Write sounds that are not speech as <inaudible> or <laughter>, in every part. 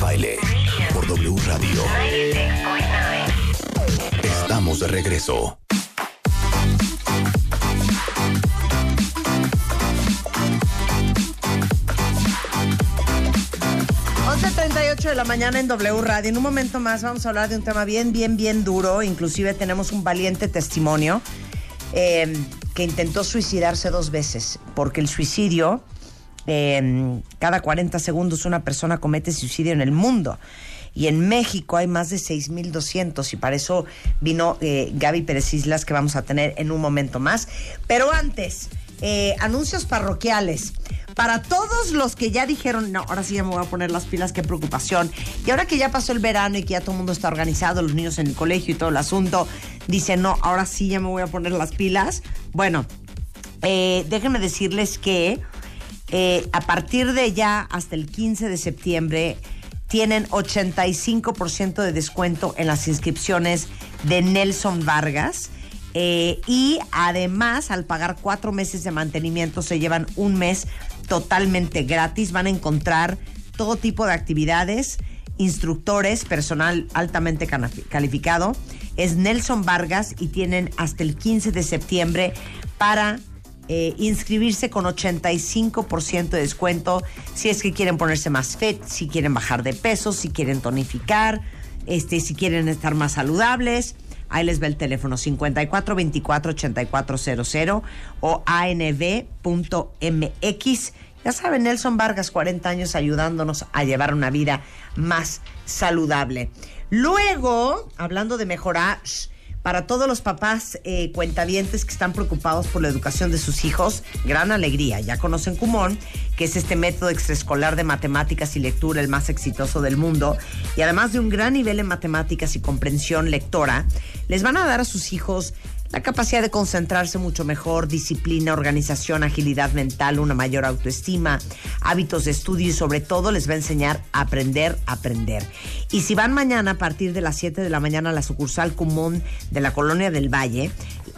Baile por W Radio. Estamos de regreso. 11.38 de la mañana en W Radio. En un momento más vamos a hablar de un tema bien, bien, bien duro. Inclusive tenemos un valiente testimonio eh, que intentó suicidarse dos veces, porque el suicidio, eh, cada 40 segundos una persona comete suicidio en el mundo. Y en México hay más de 6.200 y para eso vino eh, Gaby Pérez Islas que vamos a tener en un momento más. Pero antes, eh, anuncios parroquiales. Para todos los que ya dijeron, no, ahora sí ya me voy a poner las pilas, qué preocupación. Y ahora que ya pasó el verano y que ya todo el mundo está organizado, los niños en el colegio y todo el asunto, dicen, no, ahora sí ya me voy a poner las pilas. Bueno, eh, déjenme decirles que eh, a partir de ya hasta el 15 de septiembre tienen 85% de descuento en las inscripciones de Nelson Vargas. Eh, y además, al pagar cuatro meses de mantenimiento, se llevan un mes totalmente gratis. Van a encontrar todo tipo de actividades, instructores, personal altamente calificado. Es Nelson Vargas y tienen hasta el 15 de septiembre para eh, inscribirse con 85% de descuento si es que quieren ponerse más fit, si quieren bajar de peso, si quieren tonificar, este, si quieren estar más saludables. Ahí les va el teléfono 54 24 8400 o anv.mx. Ya saben, Nelson Vargas, 40 años ayudándonos a llevar una vida más saludable. Luego, hablando de mejorar, para todos los papás eh, cuentavientes que están preocupados por la educación de sus hijos, gran alegría. Ya conocen Kumon, que es este método extraescolar de matemáticas y lectura, el más exitoso del mundo. Y además de un gran nivel en matemáticas y comprensión lectora, les van a dar a sus hijos la capacidad de concentrarse mucho mejor, disciplina, organización, agilidad mental, una mayor autoestima, hábitos de estudio y sobre todo les va a enseñar a aprender a aprender. Y si van mañana a partir de las 7 de la mañana a la sucursal Cumón de la Colonia del Valle,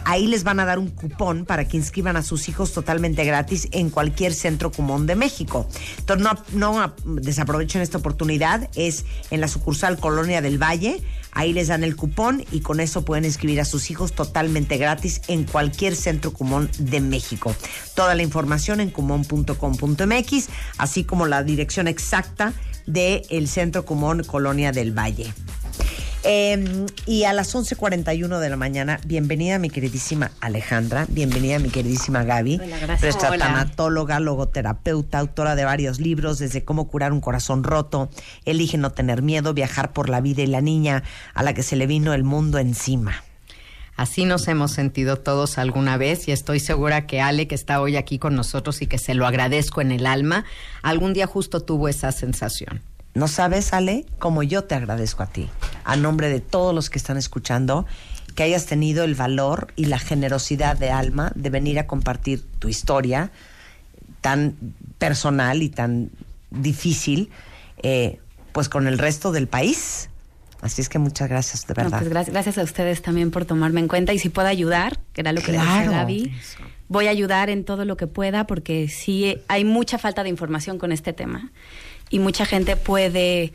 ahí les van a dar un cupón para que inscriban a sus hijos totalmente gratis en cualquier centro Cumón de México. Entonces no, no desaprovechen esta oportunidad, es en la sucursal Colonia del Valle. Ahí les dan el cupón y con eso pueden inscribir a sus hijos totalmente gratis en cualquier centro Cumón de México. Toda la información en cumón.com.mx, así como la dirección exacta del Centro Cumón Colonia del Valle. Eh, y a las 11.41 de la mañana, bienvenida mi queridísima Alejandra, bienvenida mi queridísima Gaby, Hola, nuestra Hola. tanatóloga, logoterapeuta, autora de varios libros, desde cómo curar un corazón roto, elige no tener miedo, viajar por la vida y la niña a la que se le vino el mundo encima. Así nos hemos sentido todos alguna vez y estoy segura que Ale, que está hoy aquí con nosotros y que se lo agradezco en el alma, algún día justo tuvo esa sensación. No sabes, Ale, como yo te agradezco a ti, a nombre de todos los que están escuchando, que hayas tenido el valor y la generosidad de alma de venir a compartir tu historia tan personal y tan difícil, eh, pues con el resto del país. Así es que muchas gracias, de No, verdad. pues gracias, gracias a ustedes también por tomarme en cuenta y si puedo ayudar, que era lo que le Claro. decía Gaby, voy a ayudar en todo lo que pueda porque sí hay mucha falta de información con este tema y mucha gente puede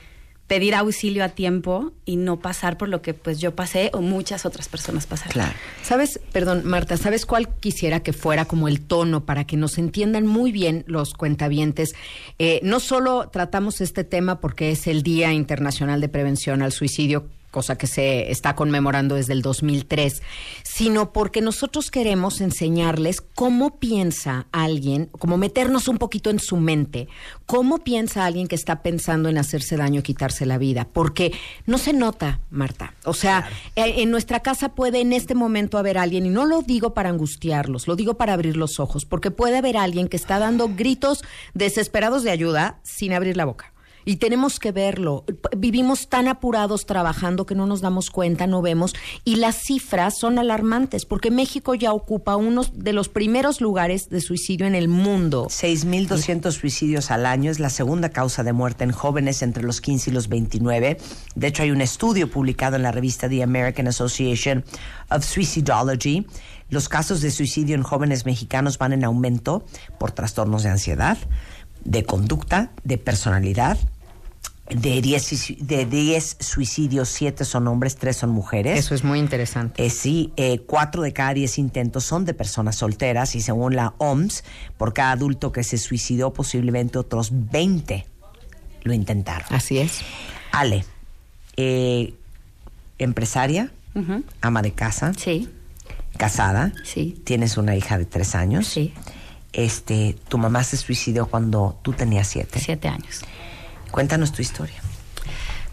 pedir auxilio a tiempo y no pasar por lo que pues yo pasé o muchas otras personas pasaron. Claro. ¿Sabes, perdón, Marta, ¿sabes cuál quisiera que fuera como el tono para que nos entiendan muy bien los cuentavientes? Eh, no solo tratamos este tema porque es el Día Internacional de Prevención al Suicidio, cosa que se está conmemorando desde el 2003, sino porque nosotros queremos enseñarles cómo piensa alguien, como meternos un poquito en su mente, cómo piensa alguien que está pensando en hacerse daño, quitarse la vida, porque no se nota, Marta. O sea, eh, en nuestra casa puede en este momento haber alguien, y no lo digo para angustiarlos, lo digo para abrir los ojos, porque puede haber alguien que está dando gritos desesperados de ayuda sin abrir la boca. Y tenemos que verlo. Vivimos tan apurados trabajando que no nos damos cuenta, no vemos. Y las cifras son alarmantes porque México ya ocupa uno de los primeros lugares de suicidio en el mundo. 6.200 suicidios al año es la segunda causa de muerte en jóvenes entre los 15 y los 29. De hecho, hay un estudio publicado en la revista The American Association of Suicidology. Los casos de suicidio en jóvenes mexicanos van en aumento por trastornos de ansiedad, de conducta, de personalidad, De 10, suici- de 10 suicidios, 7 son hombres, 3 son mujeres. Eso es muy interesante. Eh, sí, eh, cuatro de cada diez intentos son de personas solteras y según la OMS, por cada adulto que se suicidó, posiblemente otros 20 lo intentaron. Así es. Ale, eh, empresaria, ama de casa, Sí, casada, sí, tienes una hija de tres años. sí, Este, tu mamá se suicidó cuando tú tenías siete. siete años. Cuéntanos tu historia.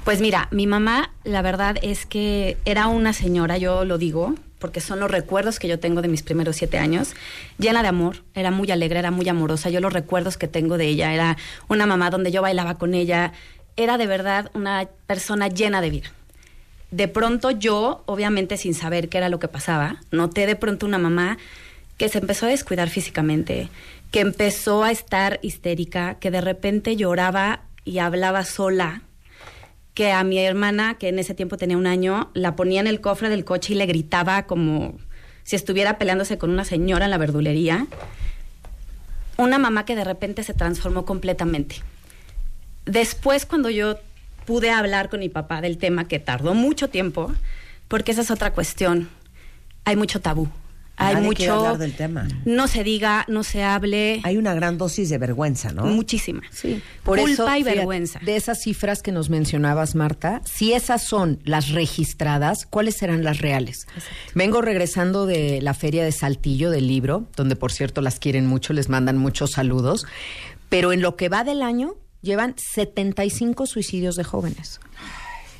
Pues mira, mi mamá, la verdad es que era una señora, yo lo digo, porque son los recuerdos que yo tengo de mis primeros siete años, llena de amor, era muy alegre, era muy amorosa. Yo los recuerdos que tengo de ella, era una mamá donde yo bailaba con ella, era de verdad una persona llena de vida. De pronto yo, obviamente sin saber qué era lo que pasaba, noté de pronto una mamá que se empezó a descuidar físicamente, que empezó a estar histérica, que de repente lloraba y hablaba sola, que a mi hermana, que en ese tiempo tenía un año, la ponía en el cofre del coche y le gritaba como si estuviera peleándose con una señora en la verdulería. Una mamá que de repente se transformó completamente. Después, cuando yo pude hablar con mi papá del tema, que tardó mucho tiempo, porque esa es otra cuestión, hay mucho tabú. Hay Nadie mucho. hablar del tema. No se diga, no se hable. Hay una gran dosis de vergüenza, ¿no? Muchísima. Sí, Culpa y fíjate, vergüenza. De esas cifras que nos mencionabas, Marta, si esas son las registradas, ¿cuáles serán las reales? Vengo regresando de la feria de Saltillo del libro, donde por cierto las quieren mucho, les mandan muchos saludos, pero en lo que va del año llevan 75 suicidios de jóvenes.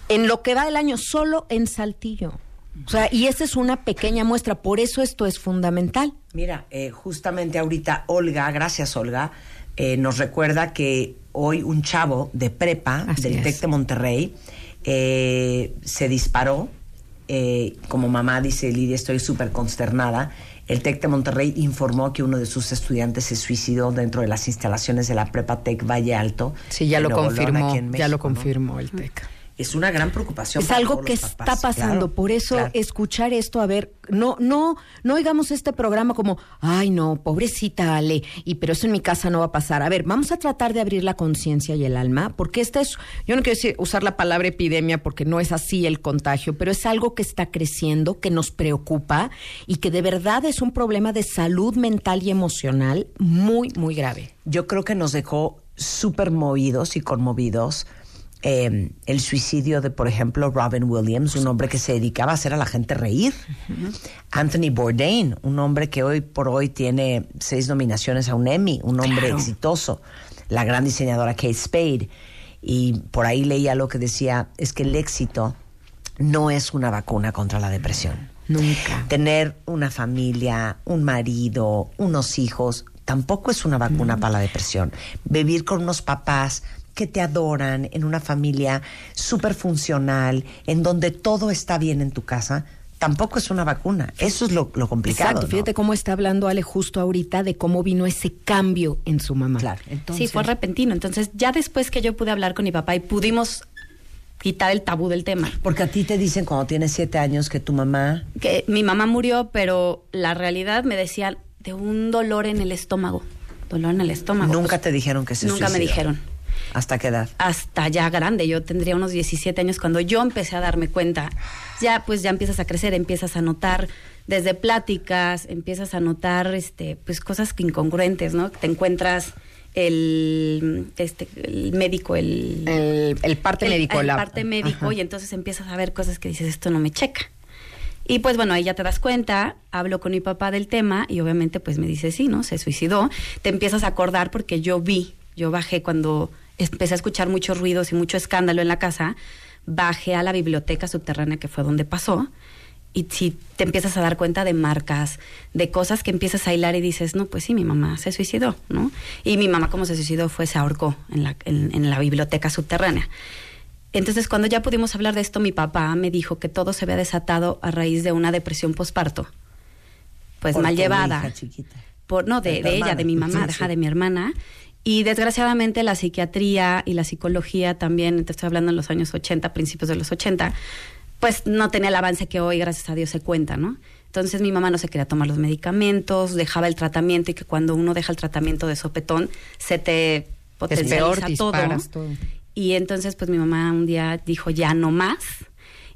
En lo que va del año solo en Saltillo. O sea, y esa es una pequeña muestra, por eso esto es fundamental. Mira, eh, justamente ahorita Olga, gracias Olga, eh, nos recuerda que hoy un chavo de prepa Así del. TEC de Monterrey eh, se disparó. eh, como mamá dice Lidia, estoy súper consternada. El TEC de Monterrey informó que uno de sus estudiantes se suicidó dentro de las instalaciones de la prepa TEC Valle Alto. Sí, ya lo Nuevo confirmó, ya lo confirmó el TEC. Es una gran preocupación. Es para algo todos que los está pasando, claro, por eso claro. escuchar esto, a ver, no, no, no oigamos este programa como, ay no, pobrecita Ale, y pero eso en mi casa no va a pasar. A ver, vamos a tratar de abrir la conciencia y el alma, porque esta es, yo no quiero decir, usar la palabra epidemia porque no es así el contagio, pero es algo que está creciendo, que nos preocupa y que de verdad es un problema de salud mental y emocional muy, muy grave. yo creo que nos dejó súper movidos y conmovidos eh, el suicidio de, por ejemplo, Robin Williams, un hombre que se dedicaba a hacer a la gente reír. Anthony Bourdain, un hombre que hoy por hoy tiene seis nominaciones a un Emmy, un hombre Claro. exitoso. La gran diseñadora Kate Spade. Y por ahí leía lo que decía, es que el éxito no es una vacuna contra la depresión. Nunca. Tener una familia, un marido, unos hijos, tampoco es una vacuna para la depresión. Vivir con unos papás que te adoran, en una familia súper funcional, en donde todo está bien en tu casa, tampoco es una vacuna. Eso es lo, lo complicado. Exacto, ¿no? fíjate cómo está hablando Ale justo ahorita de cómo vino ese cambio en su mamá. Claro. Entonces, sí, fue repentino. Entonces, ya después que yo pude hablar con mi papá y pudimos quitar el tabú del tema, Porque a ti te dicen cuando tienes siete años que tu mamá que mi mamá murió, pero la realidad me decían de un dolor en el estómago. Dolor en el estómago. nunca Pues, te dijeron que se Nunca me dijeron. ¿Hasta qué edad? Hasta ya grande, yo tendría unos 17 años cuando yo empecé a darme cuenta. Ya pues ya empiezas a crecer, empiezas a notar desde pláticas, empiezas a notar este pues cosas incongruentes, ¿no? Te encuentras el este el médico, el El, el parte el- médico. el la- parte médico Ajá. y entonces empiezas a ver cosas que dices esto no me checa y pues bueno ahí ya te das cuenta hablo con mi papá del tema y obviamente pues me dice sí no se suicidó te empiezas a acordar porque yo vi yo bajé cuando empecé a escuchar muchos ruidos y mucho escándalo en la casa bajé a la biblioteca subterránea que fue donde pasó y si te empiezas a dar cuenta de marcas, de cosas que empiezas a hilar y dices, no, pues sí, mi mamá se suicidó, ¿no? Y mi mamá, como se suicidó, fue, se ahorcó en la, en, en la biblioteca subterránea. Entonces, cuando ya pudimos hablar de esto, mi papá me dijo que todo se había desatado a raíz de una depresión posparto. Pues Por mal llevada. hija chiquita. Por, no, De de, ella, hermana. de mi mamá, sí. de mi hermana. Y desgraciadamente la psiquiatría y la psicología también, te estoy hablando en los años 80, principios de los 80, pues no tenía el avance que hoy, gracias a Dios, se cuenta, ¿no? Entonces mi mamá no se quería tomar los medicamentos, dejaba el tratamiento y que cuando uno deja el tratamiento de sopetón, se te potencializa peor, todo. disparas todo. Y entonces, pues mi mamá un día dijo, ya no más.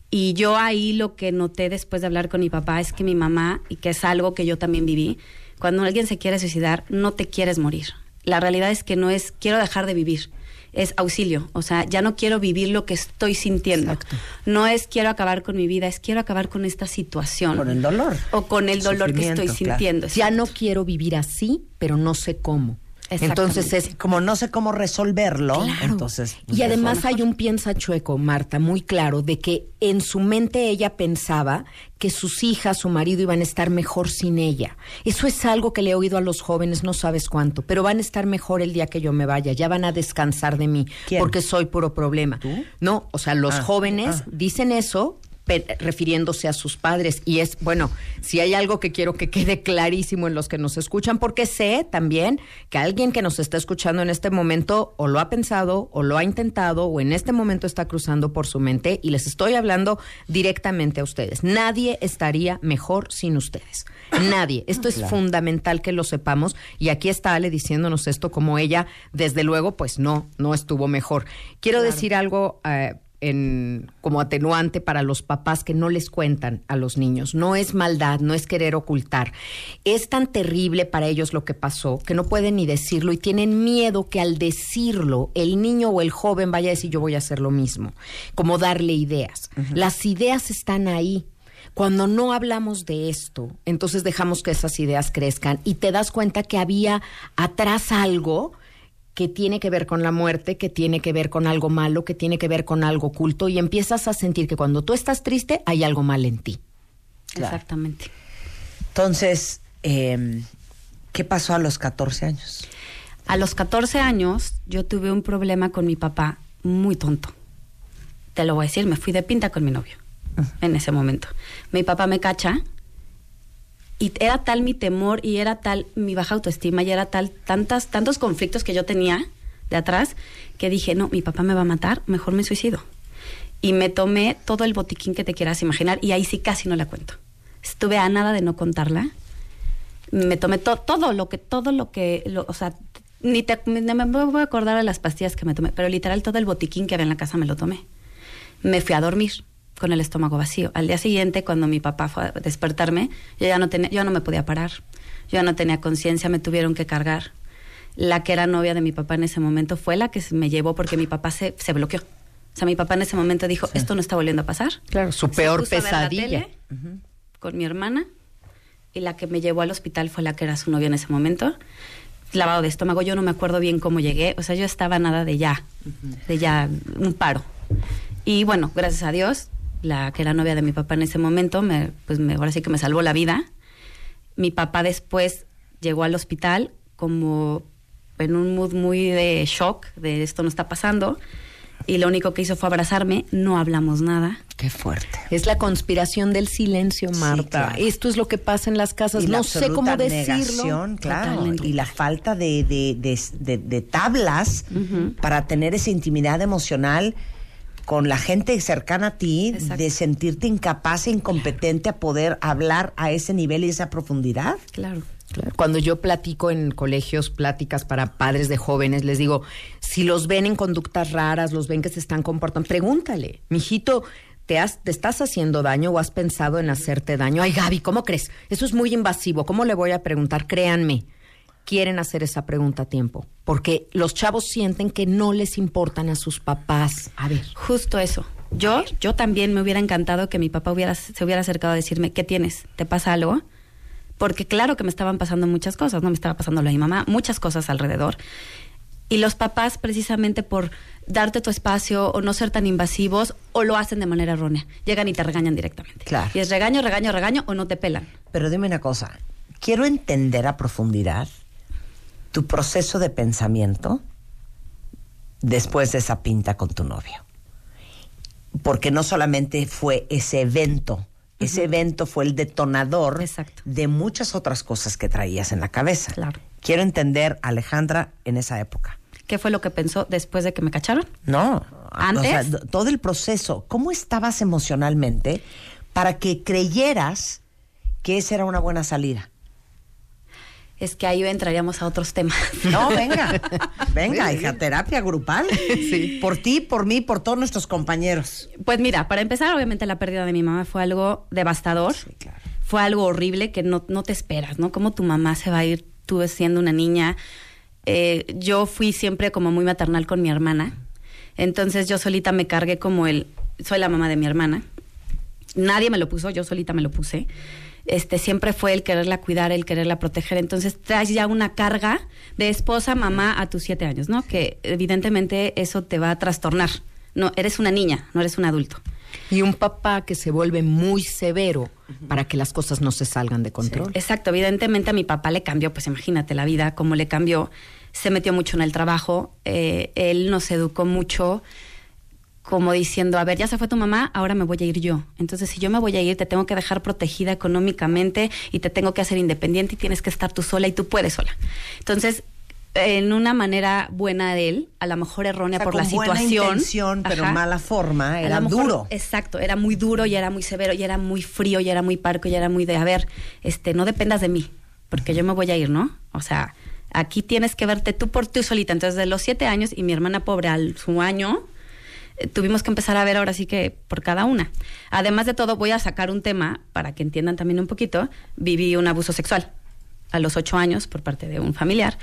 Y yo ahí lo que noté después de hablar con mi papá es que mi mamá, y que es algo que yo también viví, cuando alguien se quiere suicidar, no te quieres morir. La realidad es que no es quiero dejar de vivir, es auxilio. O sea, ya no quiero vivir lo que estoy sintiendo. Exacto. No es quiero acabar con mi vida, es quiero acabar con esta situación. Con el dolor. O con el dolor que estoy claro. sintiendo. Ya no quiero vivir así, pero no sé cómo. Entonces es Como no sé cómo resolverlo, Claro. entonces. pues, y además hay un piensa chueco, Marta, muy claro, de que en su mente ella pensaba que sus hijas, su marido iban a estar mejor sin ella. Eso es algo que le he oído a los jóvenes, no sabes cuánto, pero van a estar mejor el día que yo me vaya, ya van a descansar de mí, ¿Quién? porque soy puro problema. No, o sea, los Ah, jóvenes ah. dicen eso refiriéndose a sus padres. Y es bueno si hay algo que quiero que quede clarísimo en los que nos escuchan porque sé también que alguien que nos está escuchando en este momento o lo ha pensado o lo ha intentado o en este momento está cruzando por su mente y les estoy hablando directamente a ustedes. Nadie estaría mejor sin ustedes. Nadie. Esto es fundamental que lo sepamos. Y aquí está Ale diciéndonos esto como ella desde luego pues no no estuvo mejor. Quiero decir algo eh, en, como atenuante para los papás que no les cuentan a los niños. No es maldad, no es querer ocultar. Es tan terrible para ellos lo que pasó que no pueden ni decirlo y tienen miedo que al decirlo el niño o el joven vaya a decir yo voy a hacer lo mismo. Como darle ideas. Las ideas están ahí. Cuando no hablamos de esto, entonces dejamos que esas ideas crezcan y te das cuenta que había atrás algo que tiene que ver con la muerte, que tiene que ver con algo malo, que tiene que ver con algo oculto y empiezas a sentir que cuando tú estás triste hay algo mal en ti. Claro. Exactamente. Entonces, eh, ¿qué pasó a los 14 años? A los 14 años yo tuve un problema con mi papá muy tonto. Te lo voy a decir, me fui de pinta con mi novio en ese momento. Mi papá me cacha y era tal mi temor y era tal mi baja autoestima y era tal tantas tantos conflictos que yo tenía de atrás que dije, "No, mi papá me va a matar, mejor me suicido." Y me tomé todo el botiquín que te quieras imaginar y ahí sí casi no la cuento. Estuve a nada de no contarla me tomé to- todo lo que todo lo que lo- o sea ni te ni me voy a acordar de las pastillas que me tomé pero literal todo el botiquín que había en la casa me lo tomé me fui a dormir con el estómago vacío. Al día siguiente cuando mi papá fue a despertarme yo ya no tenía yo no me podía parar. Yo ya no tenía conciencia me tuvieron que cargar. La que era novia de mi papá en ese momento fue la que me llevó porque mi papá se, se bloqueó. O sea mi papá en ese momento dijo esto no está volviendo a pasar Claro, su se peor pesadilla. tele con mi hermana y la que me llevó al hospital fue la que era su novia en ese momento. Lavado de estómago, yo no me acuerdo bien cómo llegué, o sea, yo estaba nada de ya, de ya un paro. Y bueno, gracias a Dios, la que era novia de mi papá en ese momento, me, pues me, ahora sí que me salvó la vida. Mi papá después llegó al hospital como en un mood muy de shock, de esto no está pasando, y lo único que hizo fue abrazarme, no hablamos nada. Qué fuerte. Es la conspiración del silencio, Sí, Marta. claro. Esto es lo que pasa en las casas. Y la no sé cómo decirlo. negación, claro. Totalmente. Y la falta de, de, de- de- de tablas para tener esa intimidad emocional con la gente cercana a ti, Exacto. de sentirte incapaz e incompetente a poder hablar a ese nivel y esa profundidad. Claro. Claro. Cuando yo platico en colegios, pláticas para padres de jóvenes, les digo, si los ven en conductas raras, los ven que se están comportando, pregúntale, mijito, ¿te, has, ¿te estás haciendo daño o has pensado en hacerte daño? Ay, Gaby, ¿cómo crees? Eso es muy invasivo. ¿Cómo le voy a preguntar? Créanme, quieren hacer esa pregunta a tiempo, porque los chavos sienten que no les importan a sus papás. A ver. Justo eso. Yo, yo también me hubiera encantado que mi papá hubiera, se hubiera acercado a decirme, ¿qué tienes? ¿Te pasa algo? Porque claro que me estaban pasando muchas cosas, ¿no? Me estaba pasando lo de mi mamá, muchas cosas alrededor. Y los papás, precisamente por darte tu espacio o no ser tan invasivos, o lo hacen de manera errónea. Llegan y te regañan directamente. Claro. Y es regaño, regaño, regaño, o no te pelan. Pero dime una cosa, quiero entender a profundidad tu proceso de pensamiento después de esa pinta con tu novio. Porque no solamente fue ese evento, ese evento fue el detonador Exacto. de muchas otras cosas que traías en la cabeza. Claro. Quiero entender Alejandra en esa época. ¿Qué fue lo que pensó después de que me cacharon? No, ¿Antes? o sea, d- todo el proceso. ¿Cómo estabas emocionalmente para que creyeras que esa era una buena salida? Es que ahí entraríamos a otros temas. <laughs> No, venga. <laughs> Venga, hija, terapia grupal. Sí. Por ti, por mí, por todos nuestros compañeros. Pues mira, para empezar, obviamente la pérdida de mi mamá fue algo devastador. claro. Fue algo horrible que no, no te esperas, ¿no? Cómo tu mamá se va a ir tú siendo una niña. Eh, yo fui siempre como muy maternal con mi hermana. Entonces yo solita me cargué como el... Soy la mamá de mi hermana. Nadie me lo puso, yo solita me lo puse. Este, siempre fue el quererla cuidar, el quererla proteger. Entonces traes ya una carga de esposa, mamá a tus siete años, ¿no? Que evidentemente eso te va a trastornar. No, eres una niña, no eres un adulto. Y un papá que se vuelve muy severo para que las cosas no se salgan de control. Exacto, evidentemente a mi papá le cambió, pues imagínate la vida, cómo le cambió. Se metió mucho en el trabajo, eh, él nos educó mucho como diciendo, a ver, ya se fue tu mamá, ahora me voy a ir yo. Entonces, si yo me voy a ir, te tengo que dejar protegida económicamente y te tengo que hacer independiente y tienes que estar tú sola y tú puedes sola. Entonces, en una manera buena de él, a lo mejor errónea O sea, por la buena situación. intención, pero Ajá. mala forma, era mejor- duro. Exacto, era muy duro y era muy severo y era muy frío y era muy parco y era muy de, a ver, este, no dependas de mí, porque yo me voy a ir, ¿no? O sea, aquí tienes que verte tú por tú solita. Entonces, de los siete años y mi hermana pobre al su año, tuvimos que empezar a ver ahora sí que por cada una. Además de todo, voy a sacar un tema para que entiendan también un poquito. Viví un abuso sexual a los ocho años por parte de un familiar.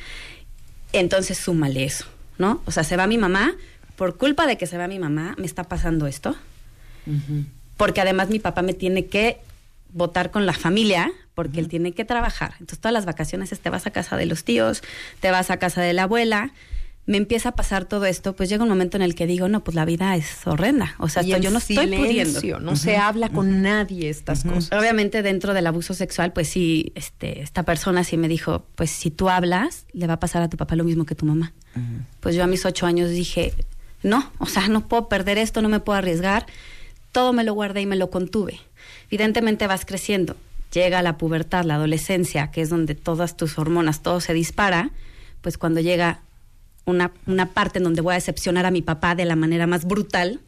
Entonces, súmale eso, ¿no? O sea, se va mi mamá, por culpa de que se va mi mamá, me está pasando esto. Porque además mi papá me tiene que votar con la familia, porque él tiene que trabajar. Entonces, todas las vacaciones es, te vas a casa de los tíos, te vas a casa de la abuela. Me empieza a pasar todo esto, pues llega un momento en el que digo, no, pues la vida es horrenda. O sea, esto- yo no estoy pudiendo. No se habla con nadie estas cosas. Obviamente dentro del abuso sexual, pues sí, este, esta persona sí me dijo, pues si tú hablas, le va a pasar a tu papá lo mismo que a tu mamá. Pues yo a mis ocho años dije, no, o sea, no puedo perder esto, no me puedo arriesgar. Todo me lo guardé y me lo contuve. Evidentemente vas creciendo, llega la pubertad, la adolescencia, que es donde todas tus hormonas, todo se dispara, pues cuando llega una, una parte en donde voy a decepcionar a mi papá de la manera más brutal,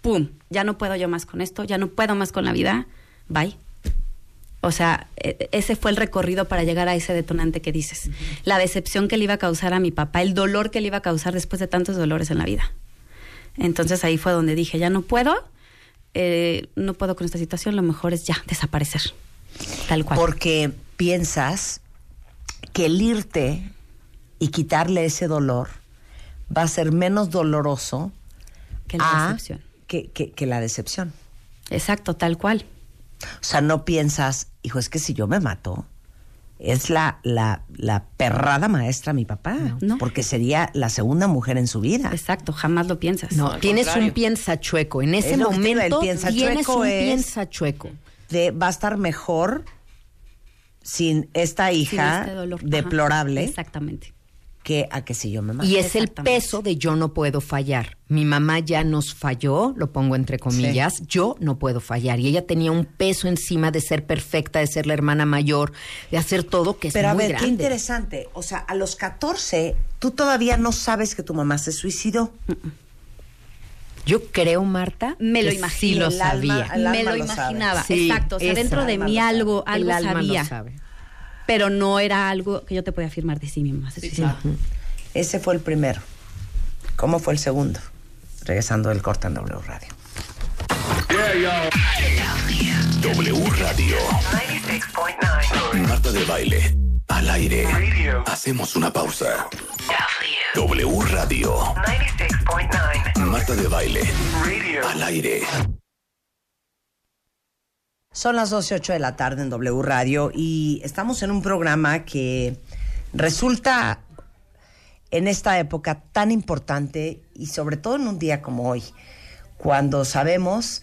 ¡pum! Ya no puedo yo más con esto, ya no puedo más con la vida, bye. O sea, e- ese fue el recorrido para llegar a ese detonante que dices. La decepción que le iba a causar a mi papá, el dolor que le iba a causar después de tantos dolores en la vida. Entonces ahí fue donde dije, ya no puedo, eh, no puedo con esta situación, lo mejor es ya desaparecer. Tal cual. Porque piensas que el irte y quitarle ese dolor va a ser menos doloroso que la a- decepción. Que, que- que la decepción. Exacto, tal cual. O sea, no piensas, hijo, es que si yo me mato, es la, la, la perrada maestra mi papá. No. Porque sería la segunda mujer en su vida. Exacto, jamás lo piensas. No, tienes un piensa chueco. En ese Es momento piensa tienes chueco un es- piensa chueco. De va a estar mejor sin esta Sin hija este. Ajá, deplorable Exactamente. Que a que si yo me mato. Y es el peso de yo no puedo fallar. Mi mamá ya nos falló, lo pongo entre comillas, yo no puedo fallar. Y ella tenía un peso encima de ser perfecta, de ser la hermana mayor, de hacer todo que es Pero a muy ver, grande. qué interesante. O sea, a los 14, tú todavía no sabes que tu mamá se suicidó. Yo creo, Marta, Me lo imaginé. Sí lo El alma- sabía. Me lo imaginaba. Sí, Exacto. O sea, esa dentro de mí algo, algo El alma sabía. lo sabe. Pero no era algo que yo te podía afirmar de sí misma. Ese fue el primero. ¿Cómo fue el segundo? Regresando del corte en W Radio. W Radio. 96.9. Marta de baile. Al aire. Hacemos una pausa. W Radio. 96.9. Marta de baile. Al aire. Son las 12.08 de la tarde en W Radio y estamos en un programa que resulta en esta época tan importante y sobre todo en un día como hoy, cuando sabemos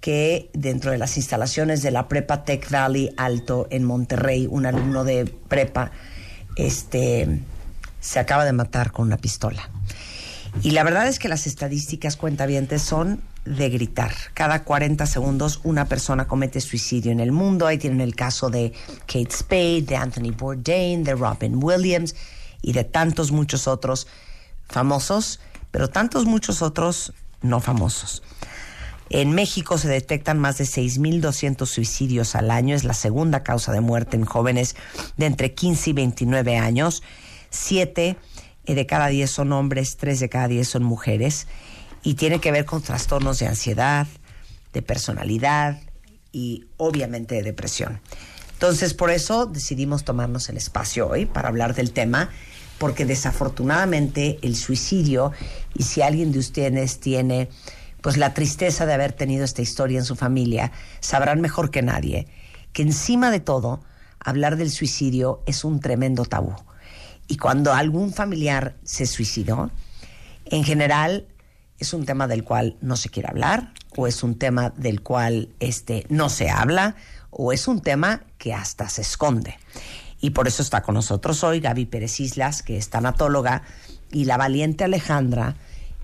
que dentro de las instalaciones de la Prepa Tech Valley Alto en Monterrey, un alumno de prepa, este, se acaba de matar con una pistola. Y la verdad es que las estadísticas cuentavientes son de gritar. Cada 40 segundos una persona comete suicidio en el mundo. Ahí tienen el caso de Kate Spade, de Anthony Bourdain, de Robin Williams y de tantos muchos otros famosos, pero tantos muchos otros no famosos. En México se detectan más de 6.200 suicidios al año. Es la segunda causa de muerte en jóvenes de entre 15 y 29 años. Siete eh, de cada diez son hombres, tres de cada diez son mujeres. Y tiene que ver con trastornos de ansiedad, de personalidad y obviamente de depresión. Entonces, por eso decidimos tomarnos el espacio hoy para hablar del tema, porque desafortunadamente el suicidio, y si alguien de ustedes tiene pues la tristeza de haber tenido esta historia en su familia, sabrán mejor que nadie que encima de todo, hablar del suicidio es un tremendo tabú. Y cuando algún familiar se suicidó, en general es un tema del cual no se quiere hablar, o es un tema del cual este, no se habla, o es un tema que hasta se esconde. Y por eso está con nosotros hoy Gaby Pérez Islas, que es tanatóloga, y la valiente Alejandra,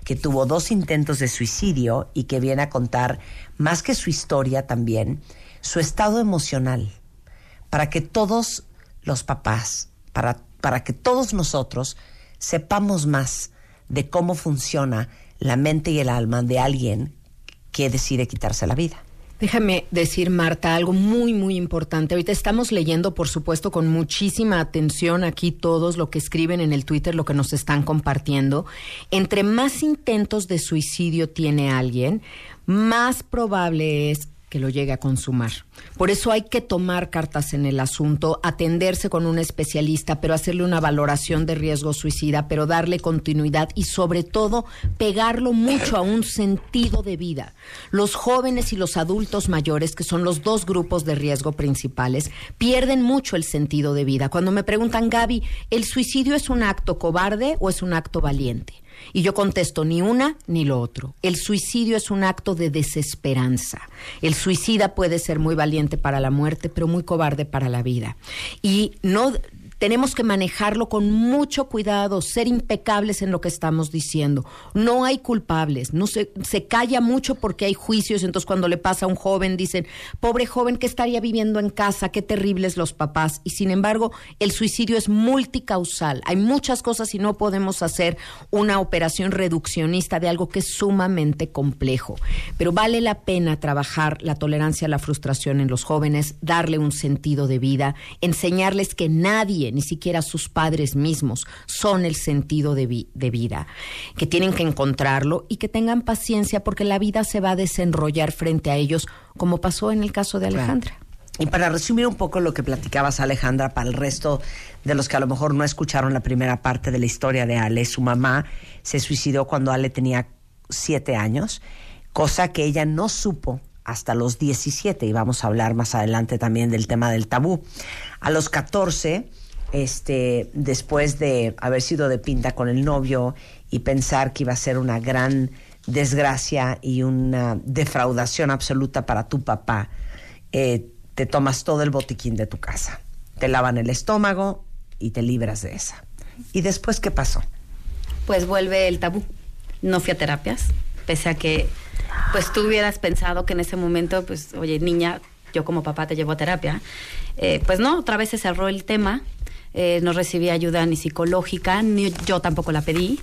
que tuvo dos intentos de suicidio y que viene a contar, más que su historia también, su estado emocional, para que todos los papás, para, para que todos nosotros sepamos más de cómo funciona la mente y el alma de alguien que decide quitarse la vida. Déjame decir, Marta, algo muy, muy importante. Ahorita estamos leyendo, por supuesto, con muchísima atención aquí todos lo que escriben en el Twitter, lo que nos están compartiendo. Entre más intentos de suicidio tiene alguien, más probable es que lo llegue a consumar. Por eso hay que tomar cartas en el asunto, atenderse con un especialista, pero hacerle una valoración de riesgo suicida, pero darle continuidad y sobre todo pegarlo mucho a un sentido de vida. Los jóvenes y los adultos mayores, que son los dos grupos de riesgo principales, pierden mucho el sentido de vida. Cuando me preguntan, Gaby, ¿el suicidio es un acto cobarde o es un acto valiente? Y yo contesto, ni una ni lo otro. El suicidio es un acto de desesperanza. El suicida puede ser muy valiente para la muerte, pero muy cobarde para la vida. Y no tenemos que manejarlo con mucho cuidado, ser impecables en lo que estamos diciendo. No hay culpables, no se, se calla mucho porque hay juicios, entonces cuando le pasa a un joven dicen, pobre joven que estaría viviendo en casa, qué terribles los papás. Y sin embargo, el suicidio es multicausal. Hay muchas cosas y no podemos hacer una operación reduccionista de algo que es sumamente complejo. Pero vale la pena trabajar la tolerancia a la frustración en los jóvenes, darle un sentido de vida, enseñarles que nadie, ni siquiera sus padres mismos, son el sentido de, vi- de vida, que tienen que encontrarlo y que tengan paciencia porque la vida se va a desenrollar frente a ellos, como pasó en el caso de Alejandra. Y para resumir un poco lo que platicabas, Alejandra, para el resto de los que a lo mejor no escucharon la primera parte de la historia de Ale, su mamá se suicidó cuando Ale tenía siete años, cosa que ella no supo hasta los 17, y vamos a hablar más adelante también del tema del tabú. A los 14, este, después de haber sido de pinta con el novio y pensar que iba a ser una gran desgracia y una defraudación absoluta para tu papá, eh, te tomas todo el botiquín de tu casa, te lavan el estómago y te libras de esa. ¿Y después qué pasó? pues vuelve el tabú. No fui a terapias, pese a que pues tú hubieras pensado que en ese momento, pues, oye, niña, yo como papá te llevo a terapia. Eh, pues no, otra vez se cerró el tema, eh, no recibí ayuda ni psicológica, ni yo tampoco la pedí,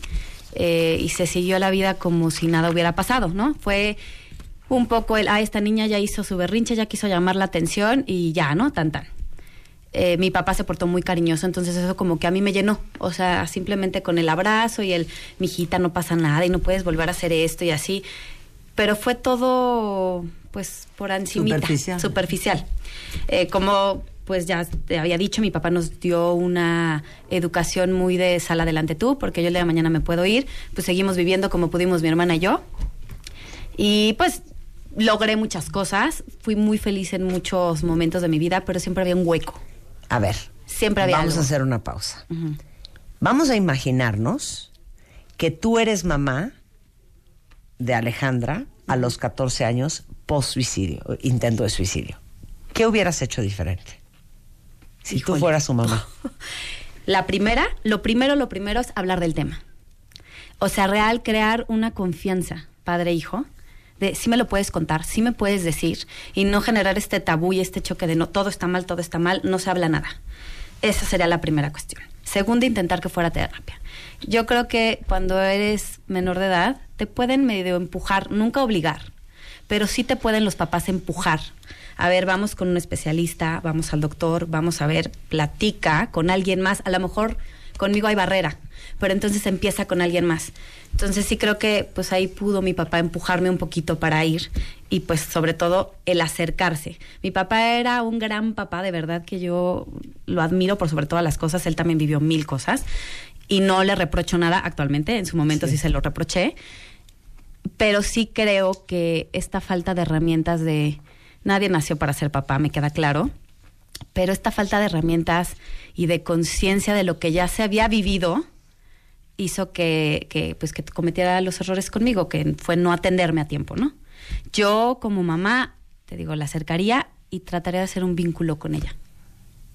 eh, y se siguió la vida como si nada hubiera pasado, ¿no? Fue un poco el, ah, esta niña ya hizo su berrinche, ya quiso llamar la atención y ya, ¿no? Tan, tan eh, mi papá se portó muy cariñoso, entonces eso como que a mí me llenó. O sea, simplemente con el abrazo y el, mijita, no pasa nada y no puedes volver a hacer esto y así. Pero fue todo, pues, por encimita. Superficial. Superficial. Eh, como, pues ya te había dicho, mi papá nos dio una educación muy de sal adelante tú, porque yo el día de mañana me puedo ir. Pues seguimos viviendo como pudimos mi hermana y yo. Y pues logré muchas cosas. Fui muy feliz en muchos momentos de mi vida, pero siempre había un hueco. A ver, Siempre había vamos algo. a hacer una pausa. Vamos a imaginarnos que tú eres mamá de Alejandra a los 14 años post suicidio, intento de suicidio. ¿Qué hubieras hecho diferente? Si Híjole. tú fueras su mamá. <laughs> La primera, lo primero, lo primero es hablar del tema. O sea, real, crear una confianza, padre-hijo, de sí me lo puedes contar, sí me puedes decir, y no generar este tabú y este choque de no, todo está mal, todo está mal, no se habla nada. Esa sería la primera cuestión. Segunda, intentar que fuera terapia. Yo creo que cuando eres menor de edad, te pueden medio empujar, nunca obligar, pero sí te pueden los papás empujar. A ver, vamos con un especialista, vamos al doctor, vamos a ver, platica con alguien más. A lo mejor conmigo hay barrera, pero entonces empieza con alguien más. Entonces sí creo que pues ahí pudo mi papá empujarme un poquito para ir y pues sobre todo el acercarse. Mi papá era un gran papá, de verdad que yo lo admiro por sobre todas las cosas, él también vivió mil cosas y no le reprocho nada actualmente, en su momento sí, se lo reproché, pero sí creo que esta falta de herramientas de nadie nació para ser papá, me queda claro, pero esta falta de herramientas y de conciencia de lo que ya se había vivido hizo que, que, pues que cometiera los errores conmigo, que fue no atenderme a tiempo, ¿no? Yo como mamá, te digo, la acercaría y trataría de hacer un vínculo con ella.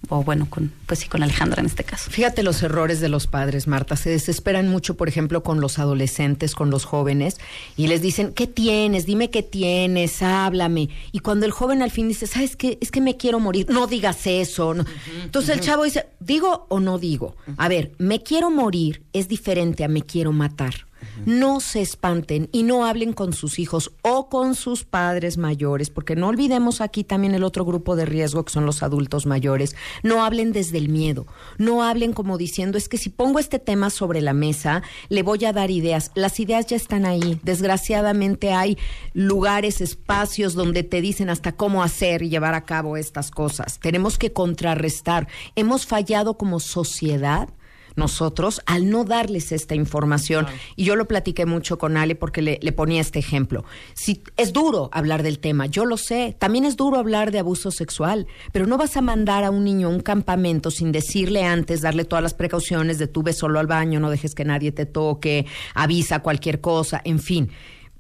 O bueno, con, pues sí, con Alejandra en este caso. Fíjate los errores de los padres, Marta. Se desesperan mucho, por ejemplo, con los adolescentes, con los jóvenes, y les dicen, ¿qué tienes? Dime qué tienes, háblame. Y cuando el joven al fin dice, ¿sabes qué? Es que me quiero morir. No digas eso. no. Entonces el chavo dice, ¿digo o no digo? A ver, me quiero morir es diferente a me quiero matar. No se espanten y no hablen con sus hijos o con sus padres mayores, porque no olvidemos aquí también el otro grupo de riesgo que son los adultos mayores. No hablen desde el miedo, no hablen como diciendo, es que si pongo este tema sobre la mesa, le voy a dar ideas. Las ideas ya están ahí. Desgraciadamente hay lugares, espacios donde te dicen hasta cómo hacer y llevar a cabo estas cosas. Tenemos que contrarrestar. Hemos fallado como sociedad nosotros al no darles esta información. Y yo lo platiqué mucho con Ale porque le, le, ponía este ejemplo. Si es duro hablar del tema, yo lo sé. También es duro hablar de abuso sexual, pero no vas a mandar a un niño a un campamento sin decirle antes, darle todas las precauciones de tú ve solo al baño, no dejes que nadie te toque, avisa cualquier cosa, en fin.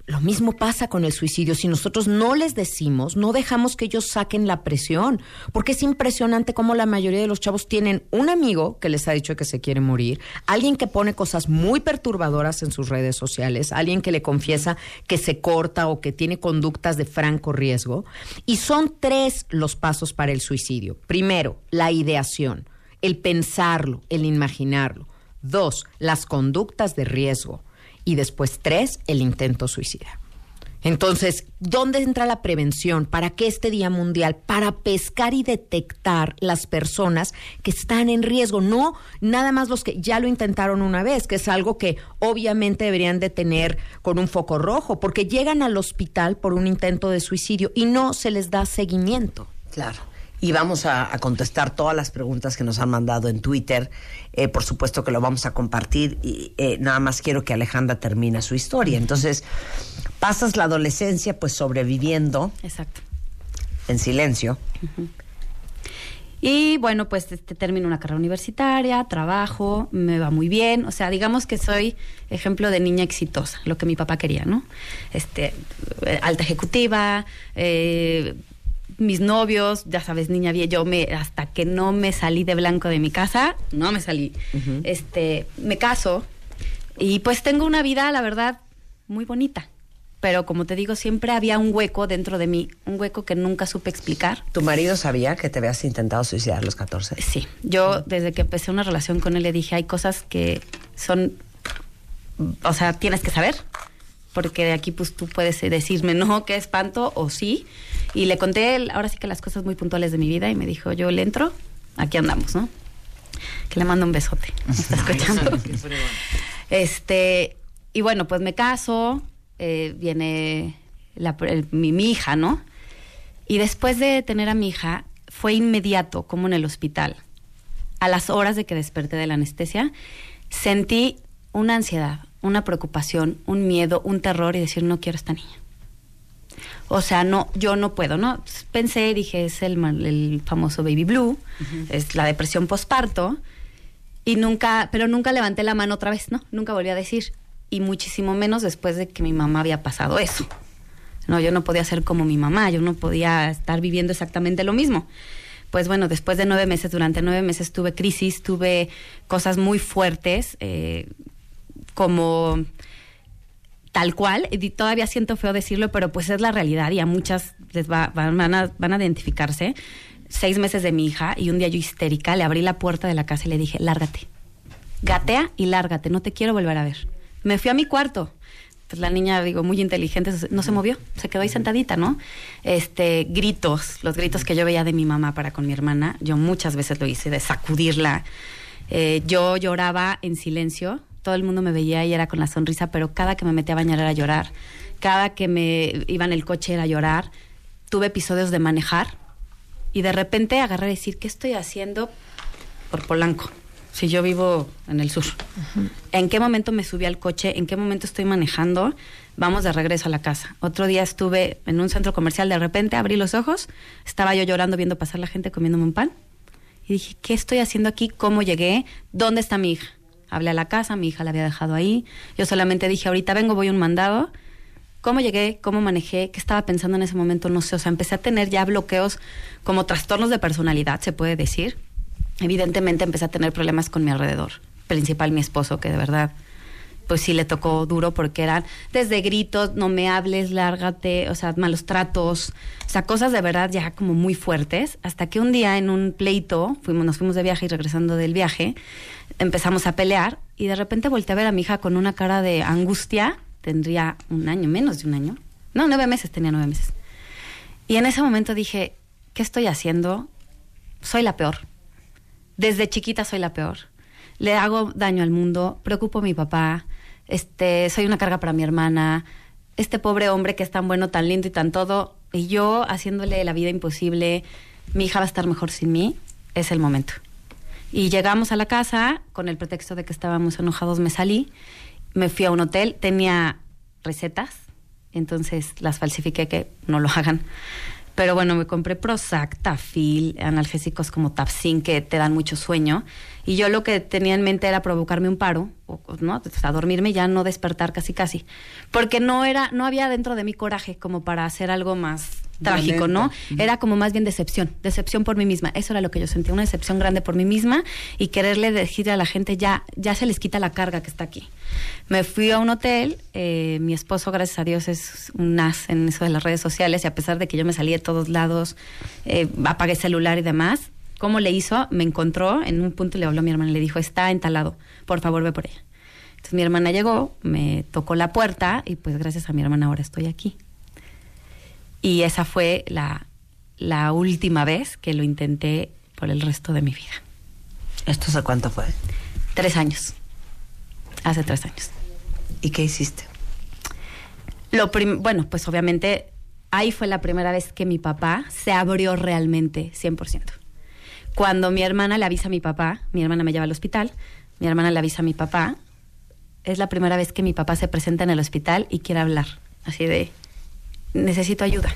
Lo mismo pasa con el suicidio. Si nosotros no les decimos, no dejamos que ellos saquen la presión, porque es impresionante cómo la mayoría de los chavos tienen un amigo que les ha dicho que se quiere morir, alguien que pone cosas muy perturbadoras en sus redes sociales, alguien que le confiesa que se corta o que tiene conductas de franco riesgo. Y son tres los pasos para el suicidio. Primero, la ideación, el pensarlo, el imaginarlo. Dos, las conductas de riesgo y después tres, el intento suicida. Entonces, ¿dónde entra la prevención? ¿Para qué este Día Mundial? Para pescar y detectar las personas que están en riesgo, no nada más los que ya lo intentaron una vez, que es algo que obviamente deberían de tener con un foco rojo, porque llegan al hospital por un intento de suicidio y no se les da seguimiento. Claro y vamos a, a, contestar todas las preguntas que nos han mandado en Twitter. Eh, por supuesto que lo vamos a compartir y eh, nada más quiero que Alejandra termine su historia. Entonces, pasas la adolescencia pues sobreviviendo. Exacto. En silencio. Uh -huh. Y bueno, pues este, termino una carrera universitaria, trabajo, me va muy bien. O sea, digamos que soy ejemplo de niña exitosa, lo que mi papá quería, ¿no? Este, alta ejecutiva, eh, mis novios, ya sabes, niña bien, yo me hasta que no me salí de blanco de mi casa, no me salí. Uh -huh. Este, me caso y pues tengo una vida, la verdad, muy bonita. Pero como te digo, siempre había un hueco dentro de mí, un hueco que nunca supe explicar. ¿Tu marido sabía que te habías intentado suicidar a los 14? Sí, yo uh -huh. desde que empecé una relación con él le dije, hay cosas que son, o sea, tienes que saber, porque de aquí pues tú puedes decirme no, qué espanto o sí. Y le conté ahora sí que las cosas muy puntuales de mi vida y me dijo, yo le entro, aquí andamos, ¿no? Que le mando un besote. ¿Me <laughs> está escuchando? este, y bueno, pues me caso, eh, viene la, el, mi, mi hija, ¿no? Y después de tener a mi hija, fue inmediato, como en el hospital. A las horas de que desperté de la anestesia, sentí una ansiedad, una preocupación, un miedo, un terror y decir, no quiero a esta niña. O sea, no, yo no puedo, ¿no? Pensé, dije, es el, el famoso baby blue, uh -huh. es la depresión posparto, y nunca, pero nunca levanté la mano otra vez, ¿no? Nunca volví a decir, y muchísimo menos después de que mi mamá había pasado eso. No, yo no podía ser como mi mamá, yo no podía estar viviendo exactamente lo mismo. Pues bueno, después de nueve meses, durante nueve meses tuve crisis, tuve cosas muy fuertes, eh, como tal cual, y todavía siento feo decirlo, pero pues es la realidad y a muchas les va, van, a, van a identificarse. Seis meses de mi hija y un día yo histérica le abrí la puerta de la casa y le dije, lárgate, gatea y lárgate, no te quiero volver a ver. Me fui a mi cuarto, pues la niña, digo, muy inteligente, no se movió, se quedó ahí sentadita, ¿no? Este, gritos, los gritos que yo veía de mi mamá para con mi hermana, yo muchas veces lo hice, de sacudirla. Eh, yo lloraba en silencio, todo el mundo me veía y era con la sonrisa, pero cada que me metía a bañar era llorar, cada que me iba en el coche era llorar. Tuve episodios de manejar y de repente agarré a decir, ¿qué estoy haciendo por Polanco? Si yo vivo en el sur. ¿En qué momento me subí al coche? ¿En qué momento estoy manejando? Vamos de regreso a la casa. Otro día estuve en un centro comercial, de repente abrí los ojos, estaba yo llorando viendo pasar la gente comiéndome un pan. Y dije, ¿qué estoy haciendo aquí? ¿Cómo llegué? ¿Dónde está mi hija? Hablé a la casa, mi hija la había dejado ahí. Yo solamente dije, ahorita vengo, voy un mandado. ¿Cómo llegué? ¿Cómo manejé? ¿Qué estaba pensando en ese momento? No sé. O sea, empecé a tener ya bloqueos como trastornos de personalidad, se puede decir. Evidentemente empecé a tener problemas con mi alrededor. Principal mi esposo, que de verdad, pues sí le tocó duro porque eran desde gritos, no me hables, lárgate, o sea, malos tratos, o sea, cosas de verdad ya como muy fuertes. Hasta que un día en un pleito, fuimos, nos fuimos de viaje y regresando del viaje, empezamos a pelear y de repente volteé a ver a mi hija con una cara de angustia. Tendría un año, menos de un año. No, nueve meses, tenía nueve meses. Y en ese momento dije, ¿qué estoy haciendo? Soy la peor. Desde chiquita soy la peor. Le hago daño al mundo, preocupo a mi papá, este, soy una carga para mi hermana, este pobre hombre que es tan bueno, tan lindo y tan todo, y yo haciéndole la vida imposible, mi hija va a estar mejor sin mí, es el momento. Y llegamos a la casa, con el pretexto de que estábamos enojados, me salí, me fui a un hotel, tenía recetas, entonces las falsifiqué que no lo hagan. Pero bueno, me compré Prozac, Tafil, analgésicos como Tapsin que te dan mucho sueño. Y yo lo que tenía en mente era provocarme un paro, ¿no? O sea, dormirme ya no despertar casi casi. Porque no era, no había dentro de mí coraje como para hacer algo más trágico, ¿no? Era como más bien decepción, decepción por mí misma. Eso era lo que yo sentía, una decepción grande por mí misma y quererle decir a la gente ya, ya se les quita la carga que está aquí. Me fui a un hotel, eh, mi esposo, gracias a Dios, es un as en eso de las redes sociales y a pesar de que yo me salí de todos lados, eh, apagué celular y demás, ¿cómo le hizo? Me encontró en un punto y le habló a mi hermana y le dijo, está entalado, por favor ve por ella. Entonces mi hermana llegó, me tocó la puerta y pues gracias a mi hermana ahora estoy aquí. Y esa fue la, la última vez que lo intenté por el resto de mi vida. ¿Esto hace cuánto fue? Tres años. Hace tres años. ¿Y qué hiciste? Lo prim- bueno, pues obviamente ahí fue la primera vez que mi papá se abrió realmente 100%. Cuando mi hermana le avisa a mi papá, mi hermana me lleva al hospital, mi hermana le avisa a mi papá, es la primera vez que mi papá se presenta en el hospital y quiere hablar, así de, necesito ayuda.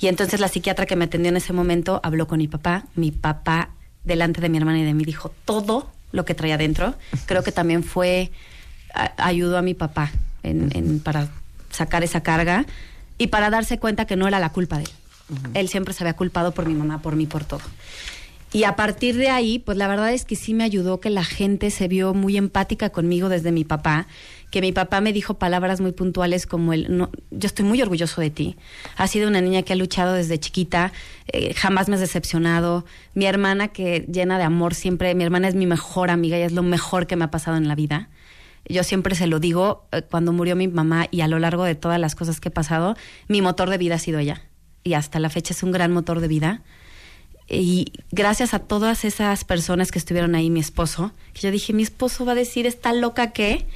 Y entonces la psiquiatra que me atendió en ese momento habló con mi papá, mi papá delante de mi hermana y de mí dijo todo lo que traía dentro. Creo que también fue, a- ayudó a mi papá en, en- para sacar esa carga y para darse cuenta que no era la culpa de él. Él siempre se había culpado por mi mamá, por mí, por todo. Y a partir de ahí, pues la verdad es que sí me ayudó que la gente se vio muy empática conmigo desde mi papá, que mi papá me dijo palabras muy puntuales como el, no, yo estoy muy orgulloso de ti, has sido una niña que ha luchado desde chiquita, eh, jamás me has decepcionado, mi hermana que llena de amor siempre, mi hermana es mi mejor amiga y es lo mejor que me ha pasado en la vida. Yo siempre se lo digo, eh, cuando murió mi mamá y a lo largo de todas las cosas que he pasado, mi motor de vida ha sido ella. Y hasta la fecha es un gran motor de vida. Y gracias a todas esas personas que estuvieron ahí, mi esposo, que yo dije, mi esposo va a decir, está loca que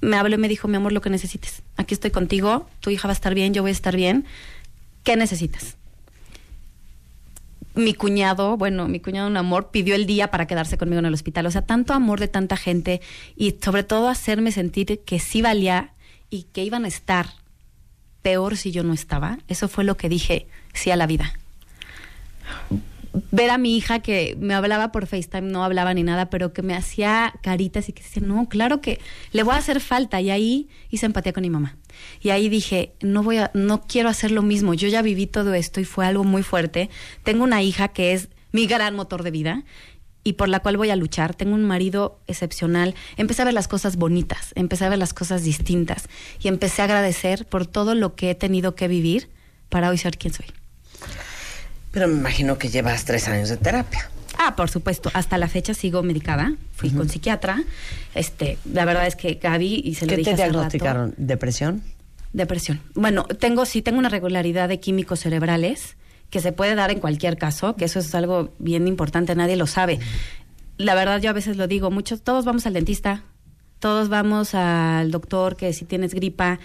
me habló y me dijo, mi amor, lo que necesites. Aquí estoy contigo, tu hija va a estar bien, yo voy a estar bien. ¿Qué necesitas? Mi cuñado, bueno, mi cuñado un amor, pidió el día para quedarse conmigo en el hospital. O sea, tanto amor de tanta gente y sobre todo hacerme sentir que sí valía y que iban a estar peor si yo no estaba. Eso fue lo que dije, sí a la vida ver a mi hija que me hablaba por FaceTime, no hablaba ni nada, pero que me hacía caritas y que decía, no, claro que le voy a hacer falta. Y ahí hice empatía con mi mamá. Y ahí dije, no voy a, no quiero hacer lo mismo. Yo ya viví todo esto y fue algo muy fuerte. Tengo una hija que es mi gran motor de vida y por la cual voy a luchar. Tengo un marido excepcional. Empecé a ver las cosas bonitas, empecé a ver las cosas distintas y empecé a agradecer por todo lo que he tenido que vivir para hoy ser quien soy. Pero me imagino que llevas tres años de terapia. Ah, por supuesto. Hasta la fecha sigo medicada. Fui con psiquiatra. Este, la verdad es que Gaby y se lo ¿Qué dije te rato, diagnosticaron? ¿Depresión? Depresión. Bueno, tengo sí tengo una regularidad de químicos cerebrales que se puede dar en cualquier caso, que eso es algo bien importante, nadie lo sabe. La verdad yo a veces lo digo, muchos todos vamos al dentista, todos vamos al doctor que si tienes gripa,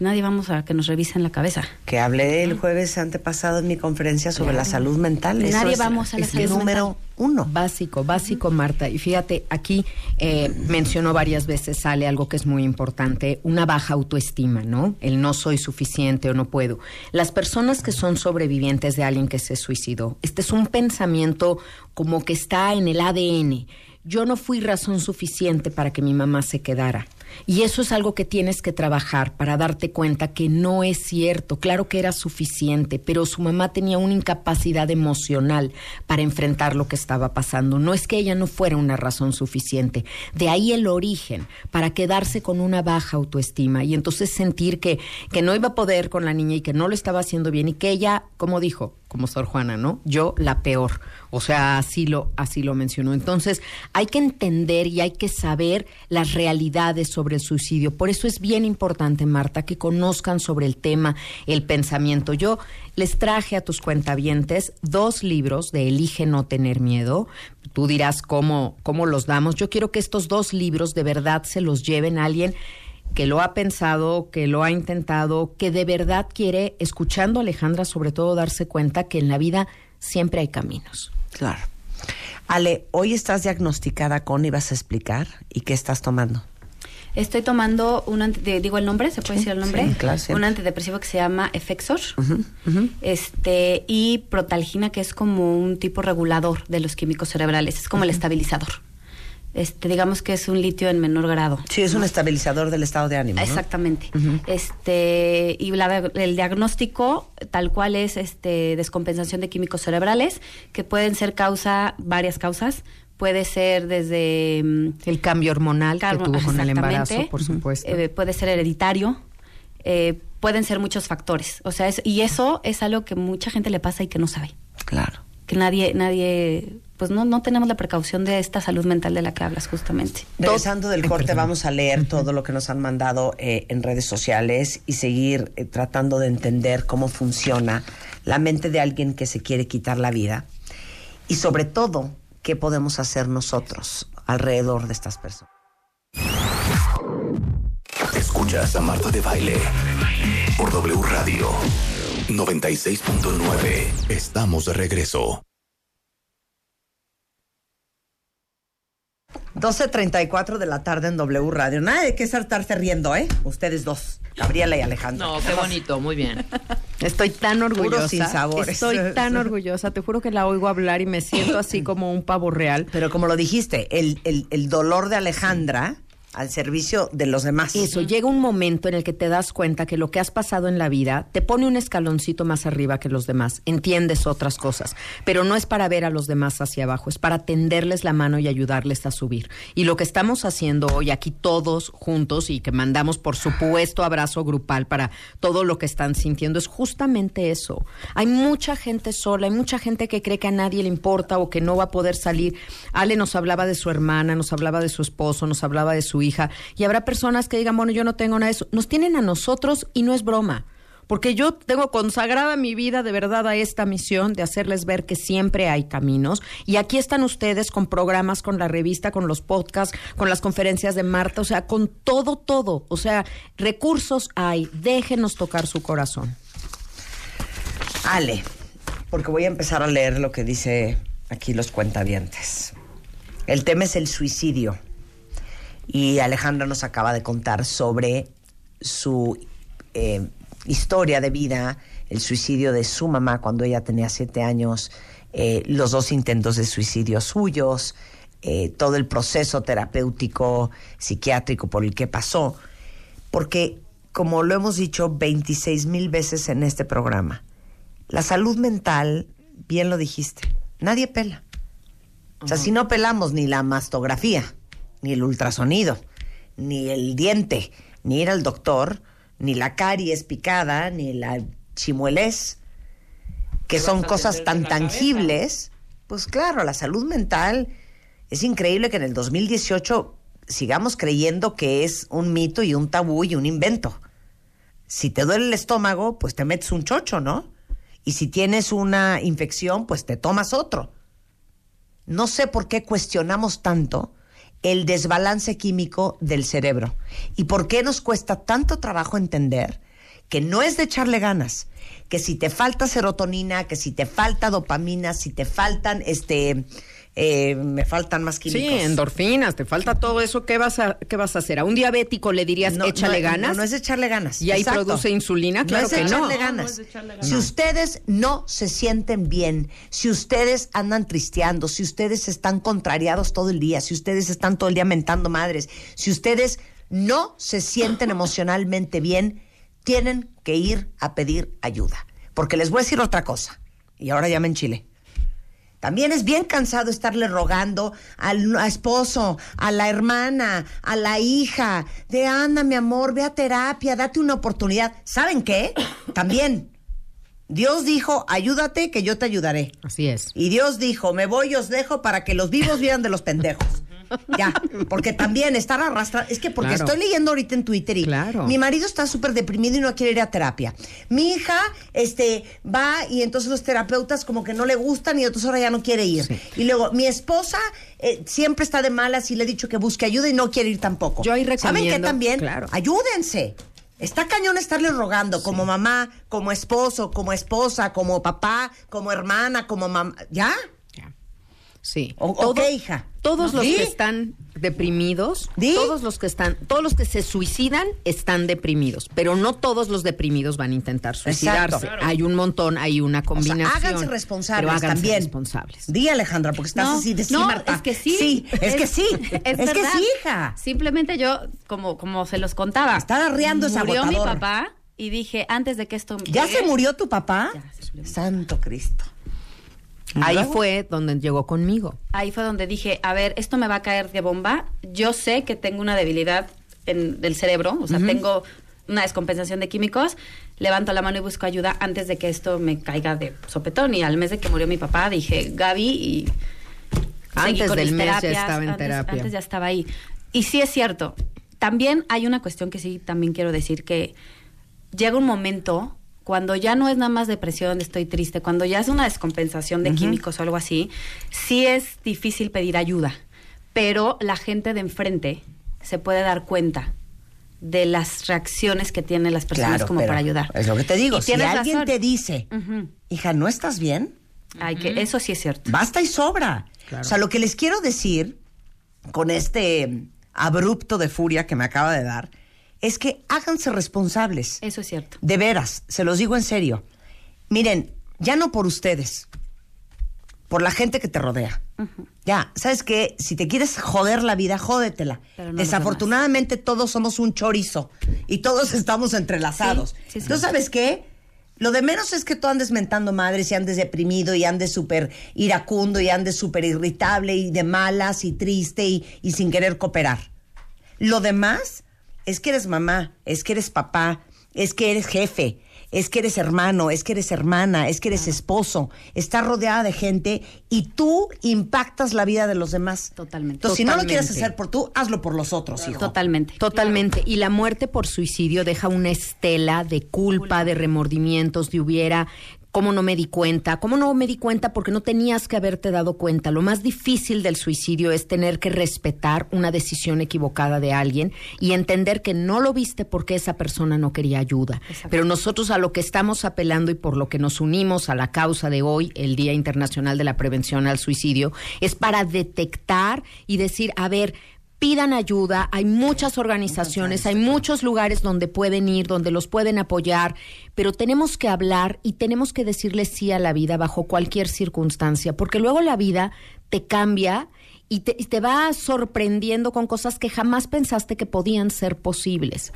nadie vamos a que nos revisen la cabeza. Que hablé el jueves antepasado en mi conferencia sobre la salud mental. Eso Nadie es- vamos a la es salud el número mental. uno. Básico, básico, Marta. Y fíjate, aquí eh, mencionó varias veces, sale algo que es muy importante, una baja autoestima, ¿no? El no soy suficiente o no puedo. Las personas que son sobrevivientes de alguien que se suicidó, este es un pensamiento como que está en el ADN. Yo no fui razón suficiente para que mi mamá se quedara. Y eso es algo que tienes que trabajar para darte cuenta que no es cierto. Claro que era suficiente, pero su mamá tenía una incapacidad emocional para enfrentar lo que estaba pasando. No es que ella no fuera una razón suficiente. De ahí el origen, para quedarse con una baja autoestima y entonces sentir que, que no iba a poder con la niña y que no lo estaba haciendo bien y que ella, como dijo, como Sor Juana, ¿no? Yo la peor. O sea, así lo, así lo mencionó. Entonces, hay que entender y hay que saber las realidades sobre el suicidio. Por eso es bien importante, Marta, que conozcan sobre el tema, el pensamiento. Yo les traje a tus cuentavientes dos libros de Elige no tener miedo. Tú dirás cómo, cómo los damos. Yo quiero que estos dos libros de verdad se los lleven a alguien que lo ha pensado, que lo ha intentado, que de verdad quiere, escuchando a Alejandra, sobre todo darse cuenta que en la vida siempre hay caminos. Claro. Ale, hoy estás diagnosticada con, ibas a explicar, ¿y qué estás tomando? Estoy tomando un anti- digo el nombre, se puede Sí, decir el nombre, sí, claro, siempre. un antidepresivo que se llama Effexor, este y protalgina que es como un tipo regulador de los químicos cerebrales, es como el estabilizador. Este, digamos que es un litio en menor grado. Sí, es un estabilizador del estado de ánimo. ¿no? Exactamente. Este y la- el diagnóstico tal cual es este descompensación de químicos cerebrales que pueden ser causa varias causas. Puede ser desde mm, El cambio hormonal que tuvo con el embarazo, por supuesto. eh, puede ser hereditario. eh, pueden ser muchos factores. O sea, es- y eso es algo que mucha gente le pasa y que no sabe. Claro. Que nadie, nadie, pues no, no tenemos la precaución de esta salud mental de la que hablas justamente. Regresando del corte, vamos a leer todo lo que nos han mandado eh, en redes sociales y seguir eh, tratando de entender cómo funciona la mente de alguien que se quiere quitar la vida y sobre todo qué podemos hacer nosotros alrededor de estas personas. Escuchas a Marta de Baile por W Radio 96.9. Estamos de regreso. 12.34 de la tarde en W Radio. Nada de que estarse riendo, ¿eh? Ustedes dos, Gabriela y Alejandra. No, qué bonito, muy bien. <laughs> Estoy tan orgullosa. sin sabores. Estoy tan <laughs> orgullosa. Te juro que la oigo hablar y me siento así <laughs> como un pavo real. Pero como lo dijiste, el, el- el dolor de Alejandra al servicio de los demás. Eso, llega un momento en el que te das cuenta que lo que has pasado en la vida te pone un escaloncito más arriba que los demás, entiendes otras cosas, pero no es para ver a los demás hacia abajo, es para tenderles la mano y ayudarles a subir. Y lo que estamos haciendo hoy aquí todos juntos y que mandamos por supuesto abrazo grupal para todo lo que están sintiendo es justamente eso. Hay mucha gente sola, hay mucha gente que cree que a nadie le importa o que no va a poder salir. Ale nos hablaba de su hermana, nos hablaba de su esposo, nos hablaba de su hija y habrá personas que digan, bueno, yo no tengo nada de eso. Nos tienen a nosotros y no es broma. Porque yo tengo consagrada mi vida de verdad a esta misión de hacerles ver que siempre hay caminos. Y aquí están ustedes con programas, con la revista, con los podcasts, con las conferencias de Marta, o sea, con todo, todo. O sea, recursos hay. Déjenos tocar su corazón. Ale, porque voy a empezar a leer lo que dice aquí los cuentavientes. El tema es el suicidio. Y Alejandra nos acaba de contar sobre su eh, historia de vida, el suicidio de su mamá cuando ella tenía siete años, eh, los dos intentos de suicidio suyos, eh, todo el proceso terapéutico, psiquiátrico por el que pasó. Porque, como lo hemos dicho 26 mil veces en este programa, la salud mental, bien lo dijiste, nadie pela. O sea, si no pelamos ni la mastografía, ni el ultrasonido, ni el diente, ni ir al doctor, ni la caries picada, ni la chimuelés, que son cosas tan tangibles, Pues claro, la salud mental es increíble que en el 2018 sigamos creyendo que es un mito y un tabú y un invento. Si te duele el estómago, pues te metes un chocho, ¿no? Y si tienes una infección, pues te tomas otro. No sé por qué cuestionamos tanto el desbalance químico del cerebro. Y por qué nos cuesta tanto trabajo entender que no es de echarle ganas, que si te falta serotonina, que si te falta dopamina, si te faltan este eh, me faltan más Sí, químicos. endorfinas, te falta todo eso. ¿Qué vas a, qué vas a hacer? ¿A un diabético le dirías No, échale no, ganas? No, no es echarle ganas. ¿Y ahí exacto. produce insulina? Claro no es que no. echarle No, ganas. Si ustedes no se sienten bien, si ustedes andan tristeando, si ustedes están contrariados todo el día, si ustedes están todo el día mentando madres, si ustedes no se sienten emocionalmente bien, tienen que ir a pedir ayuda. Porque les voy a decir otra cosa. Y ahora ya me enchilé. También es bien cansado estarle rogando al a esposo, a la hermana, a la hija, de anda, mi amor, ve a terapia, date una oportunidad. ¿Saben qué? <coughs> También, Dios dijo, ayúdate que yo te ayudaré. Así es. Y Dios dijo, me voy y os dejo para que los vivos vieran de los pendejos. Ya, porque también estar arrastrando, es que porque Claro. estoy leyendo ahorita en Twitter y Claro. mi marido está súper deprimido y no quiere ir a terapia. Mi hija, este, va y entonces los terapeutas como que no le gustan y entonces ahora ya no quiere ir. Y luego, mi esposa eh, siempre está de malas y le he dicho que busque ayuda y no quiere ir tampoco. Yo ahí ¿Saben qué recomiendo, también? claro. Ayúdense. Está cañón estarle rogando como mamá, como esposo, como esposa, como papá, como hermana, como mamá. ¿Ya? Sí. O- Todo- hija. Todos los ¿Sí? que están deprimidos, todos los que están, todos los que se suicidan están deprimidos, pero no todos los deprimidos van a intentar suicidarse. Exacto. Hay un montón, hay una O sea, combinación. háganse responsables pero háganse también. responsables. Di, Alejandra, porque estás No, así de sí, no, Marta. es que sí. Sí, es, que sí. <laughs> Es, que sí, hija. Simplemente yo, como, como se los contaba. Está arreando ese Murió mi papá y dije, antes de que esto ¿Ya llegue- se murió tu papá? Ya. Santo Cristo. Ahí fue donde llegó conmigo. Ahí fue donde dije, a ver, esto me va a caer de bomba. Yo sé que tengo una debilidad en el cerebro, o sea, tengo una descompensación de químicos. Levanto la mano y busco ayuda antes de que esto me caiga de sopetón. Y al mes de que murió mi papá, dije, Gaby, y Antes del mes ya estaba en antes- terapia. Antes ya estaba ahí. Y sí es cierto. También hay una cuestión que sí también quiero decir que llega un momento cuando ya no es nada más depresión, estoy triste, cuando ya es una descompensación de químicos o algo así, sí es difícil pedir ayuda. Pero la gente de enfrente se puede dar cuenta de las reacciones que tienen las personas Claro, como para ayudar. Es lo que te digo. Y Si alguien razón. te dice, hija, ¿no estás bien? Ay, que eso sí es cierto. Basta y sobra. O sea, lo que les quiero decir con este abrupto de furia que me acaba de dar es que háganse responsables. Eso es cierto. De veras, se los digo en serio. Miren, ya no por ustedes, por la gente que te rodea. Ya, ¿sabes qué? Si te quieres joder la vida, jódetela. No Desafortunadamente todos somos un chorizo y todos estamos entrelazados. Sí, sí, sí. Entonces, ¿sabes qué? Lo de menos es que tú andes mentando madres y andes deprimido y andes súper iracundo y andes súper irritable y de malas y triste y, y sin querer cooperar. Lo demás es que eres mamá, es que eres papá, es que eres jefe, es que eres hermano, es que eres hermana, es que eres esposo. Estás rodeada de gente y tú impactas la vida de los demás. Totalmente. Entonces, si no lo quieres hacer por tú, hazlo por los otros, hijo. Totalmente. Totalmente. Y la muerte por suicidio deja una estela de culpa, de remordimientos, de hubiera. ¿Cómo no me di cuenta? ¿Cómo no me di cuenta? Porque no tenías que haberte dado cuenta. Lo más difícil del suicidio es tener que respetar una decisión equivocada de alguien y entender que no lo viste porque esa persona no quería ayuda. Pero nosotros a lo que estamos apelando y por lo que nos unimos a la causa de hoy, el Día Internacional de la Prevención al Suicidio, es para detectar y decir, a ver, pidan ayuda, hay muchas organizaciones, hay muchos lugares donde pueden ir, donde los pueden apoyar, pero tenemos que hablar y tenemos que decirle sí a la vida bajo cualquier circunstancia, porque luego la vida te cambia y te, y te va sorprendiendo con cosas que jamás pensaste que podían ser posibles.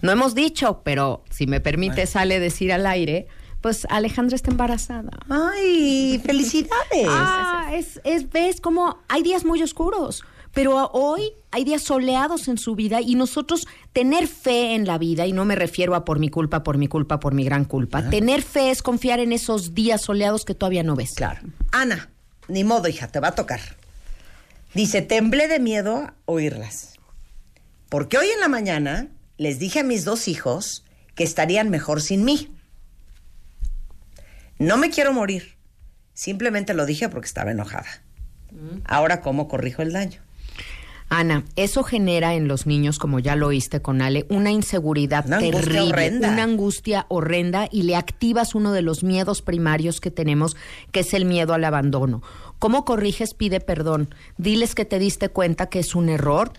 No hemos dicho, pero si me permite, sale decir al aire, pues Alejandra está embarazada. ¡Ay, felicidades! Ah, es, es, ves como hay días muy oscuros, pero hoy hay días soleados en su vida y nosotros tener fe en la vida, y no me refiero a por mi culpa, por mi culpa, por mi gran culpa, tener fe es confiar en esos días soleados que todavía no ves. Claro. Ana, ni modo, hija, te va a tocar. Dice, temblé de miedo oírlas. Porque hoy en la mañana les dije a mis dos hijos que estarían mejor sin mí. No me quiero morir. Simplemente lo dije porque estaba enojada. Ahora, ¿cómo corrijo el daño? Ana, eso genera en los niños, como ya lo oíste con Ale, una inseguridad Una terrible, una angustia horrenda y le activas uno de los miedos primarios que tenemos, que es el miedo al abandono. ¿Cómo corriges? Pide perdón. Diles que te diste cuenta que es un error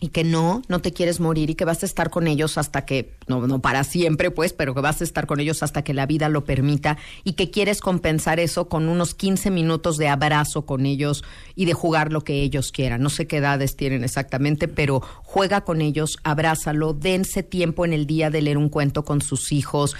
y que no, no te quieres morir y que vas a estar con ellos hasta que, no, no para siempre pues, pero que vas a estar con ellos hasta que la vida lo permita y que quieres compensar eso con unos 15 minutos de abrazo con ellos y de jugar lo que ellos quieran. No sé qué edades tienen exactamente, pero juega con ellos, abrázalo, dense tiempo en el día de leer un cuento con sus hijos,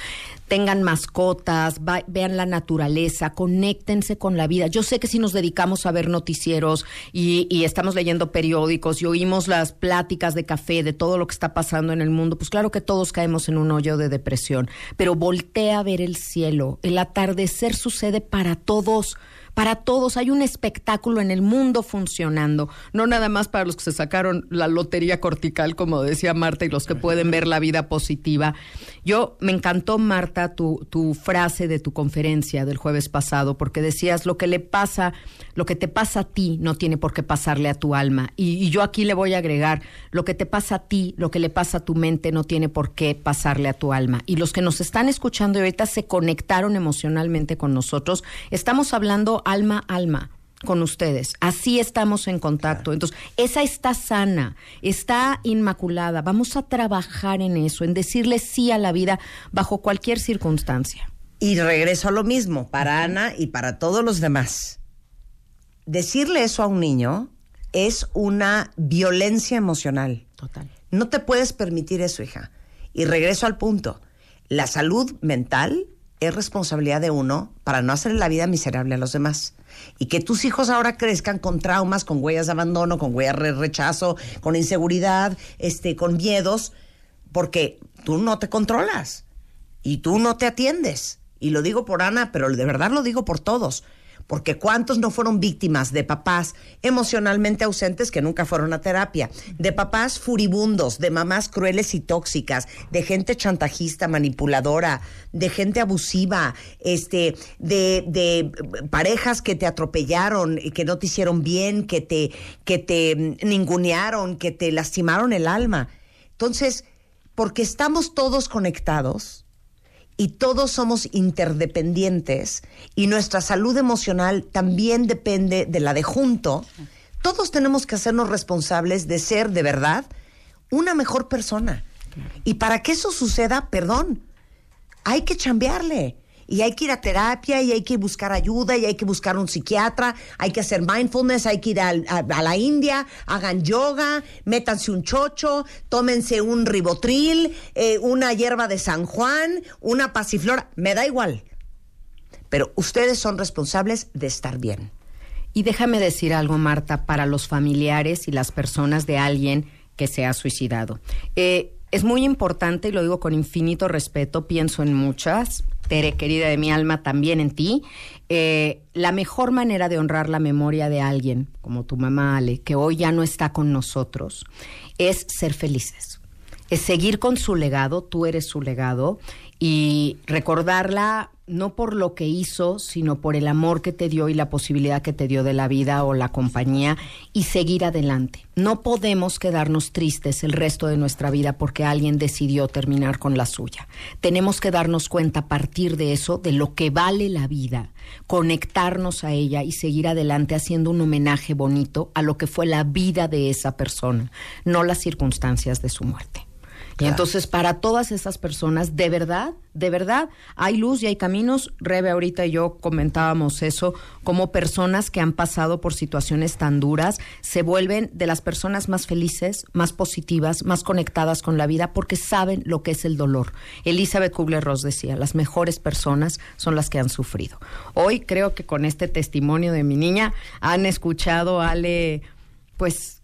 tengan mascotas, va- vean la naturaleza, conéctense con la vida. Yo sé que si nos dedicamos a ver noticieros y, y estamos leyendo periódicos y oímos las pláticas de café de todo lo que está pasando en el mundo, pues claro que todos caemos en un hoyo de depresión, pero voltea a ver el cielo. El atardecer sucede para todos. Para todos hay un espectáculo en el mundo funcionando, no nada más para los que se sacaron la lotería cortical, como decía Marta, y los que pueden ver la vida positiva. Yo me encantó, Marta, tu, frase de tu conferencia del jueves pasado, porque decías lo que le pasa, lo que te pasa a ti no tiene por qué pasarle a tu alma. Y, y yo aquí le voy a agregar, lo que te pasa a ti, lo que le pasa a tu mente no tiene por qué pasarle a tu alma. Y los que nos están escuchando y ahorita se conectaron emocionalmente con nosotros, estamos hablando alma a alma con ustedes. Así estamos en contacto. Entonces, esa está sana, está inmaculada. Vamos a trabajar en eso, en decirle sí a la vida bajo cualquier circunstancia. Y regreso a lo mismo, para Ana y para todos los demás. Decirle eso a un niño es una violencia emocional. Total. No te puedes permitir eso, hija. Y regreso al punto. La salud mental es responsabilidad de uno para no hacerle la vida miserable a los demás. Y que tus hijos ahora crezcan con traumas, con huellas de abandono, con huellas de rechazo, con inseguridad, este, con miedos, porque tú no te controlas y tú no te atiendes. Y lo digo por Ana, pero de verdad lo digo por todos. Porque cuántos no fueron víctimas de papás emocionalmente ausentes que nunca fueron a terapia, de papás furibundos, de mamás crueles y tóxicas, de gente chantajista, manipuladora, de gente abusiva, este, de, de parejas que te atropellaron, que no te hicieron bien, que te, que te mm, ningunearon, que te lastimaron el alma. Entonces, porque estamos todos conectados, y todos somos interdependientes y nuestra salud emocional también depende de la de junto, todos tenemos que hacernos responsables de ser de verdad una mejor persona. Y para que eso suceda, perdón, hay que chambearle. Y hay que ir a terapia y hay que buscar ayuda y hay que buscar un psiquiatra, hay que hacer mindfulness, hay que ir a la India, hagan yoga, métanse un chocho, tómense un ribotril, eh, una hierba de San Juan, una pasiflora, me da igual. Pero ustedes son responsables de estar bien. Y déjame decir algo, Marta, para los familiares y las personas de alguien que se ha suicidado. Eh, es muy importante, y lo digo con infinito respeto, pienso en muchas, Tere, querida de mi alma, también en ti. eh, la mejor manera de honrar la memoria de alguien, como tu mamá Ale, que hoy ya no está con nosotros, es ser felices. Es seguir con su legado, tú eres su legado, y recordarla no por lo que hizo, sino por el amor que te dio y la posibilidad que te dio de la vida o la compañía y seguir adelante. No podemos quedarnos tristes el resto de nuestra vida porque alguien decidió terminar con la suya. Tenemos que darnos cuenta a partir de eso de lo que vale la vida, conectarnos a ella y seguir adelante haciendo un homenaje bonito a lo que fue la vida de esa persona, no las circunstancias de su muerte. Y entonces para todas esas personas, de verdad, de verdad, hay luz y hay caminos. Rebe ahorita y yo comentábamos eso, como personas que han pasado por situaciones tan duras se vuelven de las personas más felices, más positivas, más conectadas con la vida porque saben lo que es el dolor. Elizabeth Kubler-Ross decía, las mejores personas son las que han sufrido. Hoy creo que con este testimonio de mi niña han escuchado, Ale, pues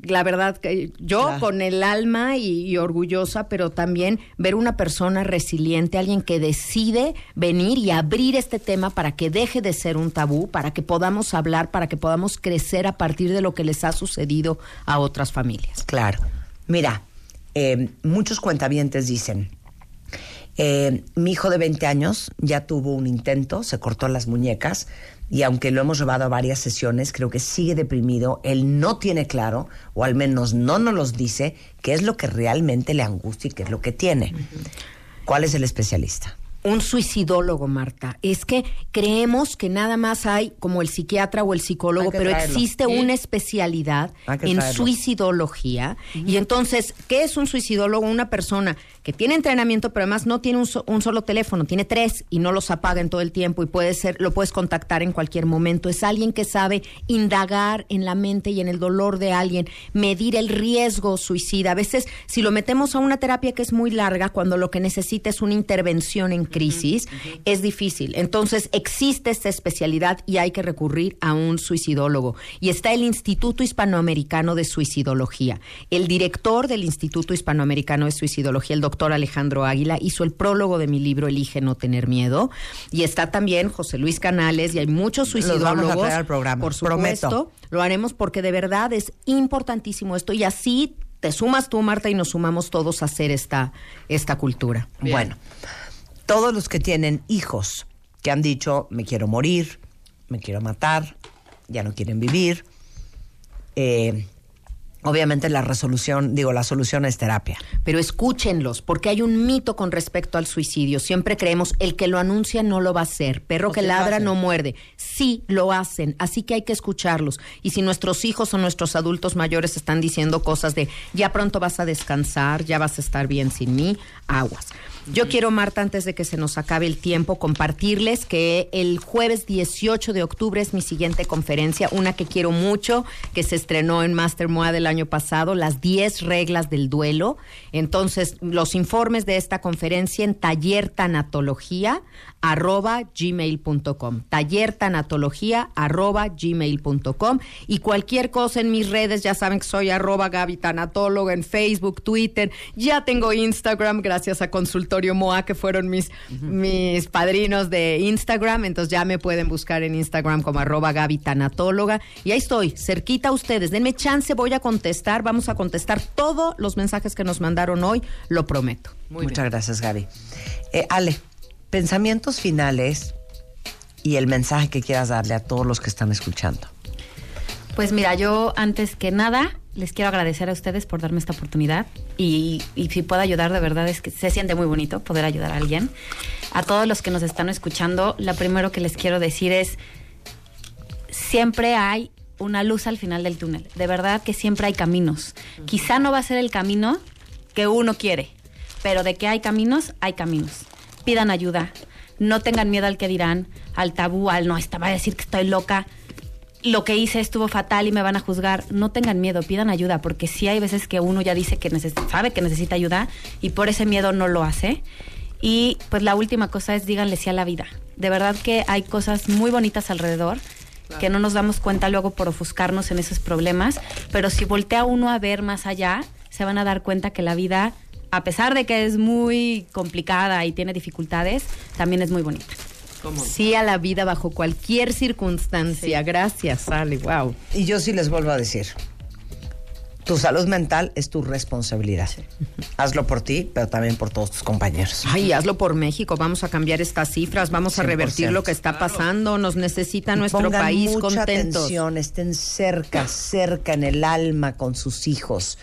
la verdad que yo Claro. con el alma y, y orgullosa, pero también ver una persona resiliente, alguien que decide venir y abrir este tema para que deje de ser un tabú, para que podamos hablar, para que podamos crecer a partir de lo que les ha sucedido a otras familias. Claro. Mira, eh, muchos cuentavientes dicen, eh, mi hijo de 20 años ya tuvo un intento, se cortó las muñecas y aunque lo hemos llevado a varias sesiones, creo que sigue deprimido, él no tiene claro, o al menos no nos los dice, qué es lo que realmente le angustia y qué es lo que tiene. ¿Cuál es el especialista? Un suicidólogo, Marta. Es que creemos que nada más hay como el psiquiatra o el psicólogo, pero traerlo. existe Sí. una especialidad en traerlo. suicidología. Y entonces, ¿qué es un suicidólogo? Una persona que tiene entrenamiento, pero además no tiene un, so- un solo teléfono, tiene tres y no los apaga en todo el tiempo y puede ser, lo puedes contactar en cualquier momento. Es alguien que sabe indagar en la mente y en el dolor de alguien, medir el riesgo suicida. A veces, si lo metemos a una terapia que es muy larga, cuando lo que necesita es una intervención en crisis, es difícil. Entonces, existe esta especialidad y hay que recurrir a un suicidólogo. Y está el Instituto Hispanoamericano de Suicidología. El director del Instituto Hispanoamericano de Suicidología, el doctor Alejandro Águila, hizo el prólogo de mi libro Elige no tener miedo. Y está también José Luis Canales y hay muchos Los vamos a suicidólogos. traer al programa, Por prometo. supuesto, lo haremos porque de verdad es importantísimo esto y así te sumas tú, Marta, y nos sumamos todos a hacer esta, esta cultura. Bueno, todos los que tienen hijos que han dicho, me quiero morir, me quiero matar, ya no quieren vivir, eh, obviamente la resolución, digo, la solución es terapia. Pero escúchenlos, porque hay un mito con respecto al suicidio. Siempre creemos, el que lo anuncia no lo va a hacer. Perro ¿O que ladra no muerde. Sí, lo hacen. Así que hay que escucharlos. Y si nuestros hijos o nuestros adultos mayores están diciendo cosas de, ya pronto vas a descansar, ya vas a estar bien sin mí, aguas. Yo quiero, Marta, antes de que se nos acabe el tiempo, compartirles que el jueves 18 de octubre es mi siguiente conferencia, una que quiero mucho, que se estrenó en Master MOA del año pasado, las 10 reglas del duelo. Entonces, los informes de esta conferencia en tallertanatología arroba gmail.com tallertanatología arroba gmail.com y cualquier cosa en mis redes ya saben que soy arroba Gaby Tanatóloga en Facebook, Twitter. Ya tengo Instagram gracias a Consultorio MOA que fueron mis, mis padrinos de Instagram. Entonces ya me pueden buscar en Instagram como arroba Gaby Tanatóloga. Y ahí estoy, cerquita a ustedes. Denme chance, voy a contestar. Vamos a contestar todos los mensajes que nos mandaron hoy, lo prometo. Muchas gracias, Gaby. Eh, Ale, pensamientos finales y el mensaje que quieras darle a todos los que están escuchando. Pues mira, yo antes que nada les quiero agradecer a ustedes por darme esta oportunidad y, si puedo ayudar, de verdad es que se siente muy bonito poder ayudar a alguien. A todos los que nos están escuchando, lo primero que les quiero decir es, siempre hay una luz al final del túnel. De verdad que siempre hay caminos. Quizá no va a ser el camino que uno quiere, pero de que hay caminos, hay caminos. Pidan ayuda. No tengan miedo al que dirán, al tabú, al no, esta va a decir que estoy loca. Lo que hice estuvo fatal y me van a juzgar. No tengan miedo, pidan ayuda, porque sí hay veces que uno ya dice que sabe que necesita ayuda y por ese miedo no lo hace. Y pues la última cosa es díganle sí a la vida. De verdad que hay cosas muy bonitas alrededor que no nos damos cuenta luego por ofuscarnos en esos problemas, pero si voltea uno a ver más allá, se van a dar cuenta que la vida, a pesar de que es muy complicada y tiene dificultades, también es muy bonita. Sí a la vida bajo cualquier circunstancia. Gracias, Ale. Wow. Y yo sí les vuelvo a decir, tu salud mental es tu responsabilidad. Hazlo por ti, pero también por todos tus compañeros. Ay, hazlo por México. Vamos a cambiar estas cifras. Vamos a 100%. revertir lo que está pasando. Nos necesita nuestro Pongan país mucha contentos. atención, estén cerca, cerca en el alma con sus hijos.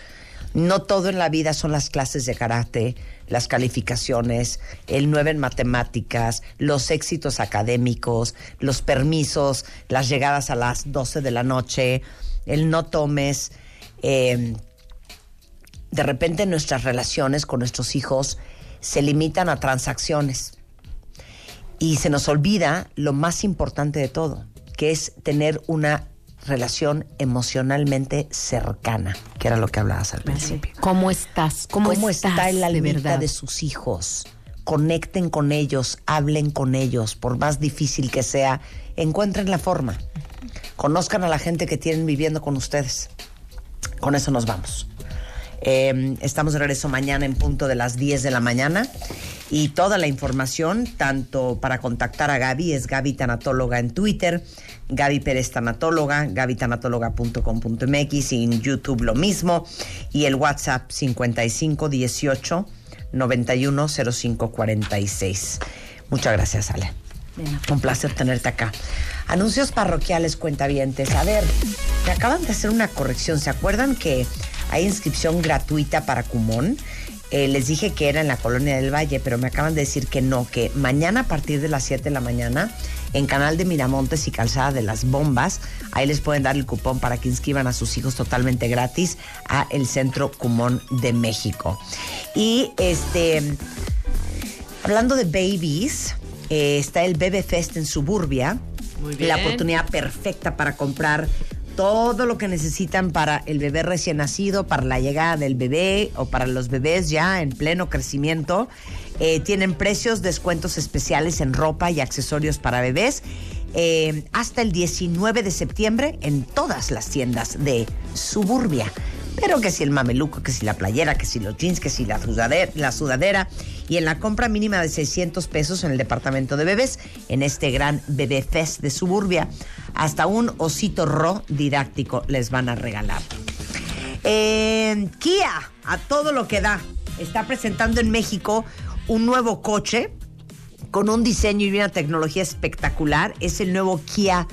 No todo en la vida son las clases de karate, las calificaciones, el 9 en matemáticas, los éxitos académicos, los permisos, las llegadas a las 12 de la noche, el no tomes. eh, de repente nuestras relaciones con nuestros hijos se limitan a transacciones. Y se nos olvida lo más importante de todo, que es tener una relación emocionalmente cercana, que era lo que hablabas al principio. ¿Cómo estás? ¿Cómo, ¿Cómo, estás está el de almita verdad? de sus hijos? Conecten con ellos, hablen con ellos, por más difícil que sea, encuentren la forma. Conozcan a la gente que tienen viviendo con ustedes. Con eso nos vamos. Eh, estamos de regreso mañana en punto de las 10 de la mañana. Y toda la información, tanto para contactar a Gaby, es Gaby Tanatóloga en Twitter, Gaby Pérez Tanatóloga, gabytanatóloga.com.mx y en YouTube lo mismo. Y el WhatsApp 5518 910546. Muchas gracias, Ale. Un placer tenerte acá. Anuncios parroquiales, cuentavientes. A ver, me acaban de hacer una corrección. ¿Se acuerdan que hay inscripción gratuita para Cumón? Eh, les dije que era en la Colonia del Valle, pero me acaban de decir que no, que mañana a partir de las 7 de la mañana, en Canal de Miramontes y Calzada de las Bombas, ahí les pueden dar el cupón para que inscriban a sus hijos totalmente gratis a el Centro Cumón de México. Y este, hablando de babies, eh, está el Bebe Fest en Suburbia. Muy bien. La oportunidad perfecta para comprar todo lo que necesitan para el bebé recién nacido, para la llegada del bebé o para los bebés ya en pleno crecimiento. Eh, tienen precios, descuentos especiales en ropa y accesorios para bebés. eh, hasta el 19 de septiembre en todas las tiendas de Suburbia. Pero que si el mameluco, que si la playera, que si los jeans, que si la sudadera, la sudadera. Y en la compra mínima de 600 pesos en el departamento de bebés, en este gran Bebé Fest de Suburbia, hasta un osito ro didáctico les van a regalar. Eh, Kia, a todo lo que da, está presentando en México un nuevo coche con un diseño y una tecnología espectacular. Es el nuevo Kia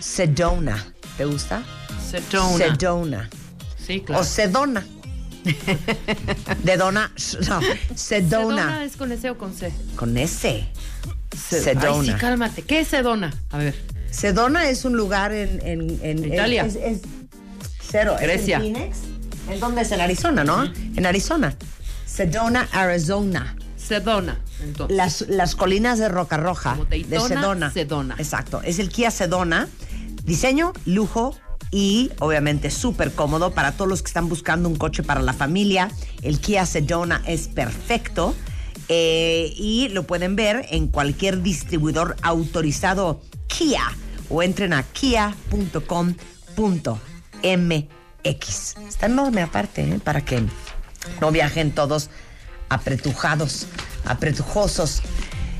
Sedona. ¿Te gusta? Sedona. Sedona. Sí, claro. O Sedona. <laughs> De dona, no, Sedona. ¿Sedona es con S o con C? Con S. Se- Sedona. Ay, sí, cálmate. ¿Qué es Sedona? A ver. Sedona es un lugar en... en, en- Italia. Es, es- cero. ¿Es Grecia. en Phoenix? ¿En dónde es? En Arizona, ¿no? En Arizona. Sedona, Arizona. Sedona. Entonces. Las, las colinas de Roca Roja. Como de Sedona. Sedona. Exacto. Es el Kia Sedona. Diseño, lujo y obviamente súper cómodo para todos los que están buscando un coche para la familia. El Kia Sedona es perfecto. eh, y lo pueden ver en cualquier distribuidor autorizado Kia o entren a kia.com.mx. Está enorme aparte, ¿eh? para que no viajen todos apretujados, apretujosos.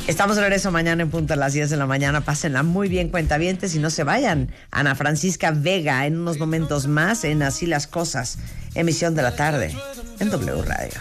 Estamos de regreso mañana en punto a las 10 de la mañana. Pásenla muy bien, cuentavientes, y no se vayan. Ana Francisca Vega en unos momentos más en Así las Cosas, emisión de la tarde en W Radio.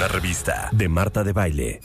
la revista de Marta de Baile.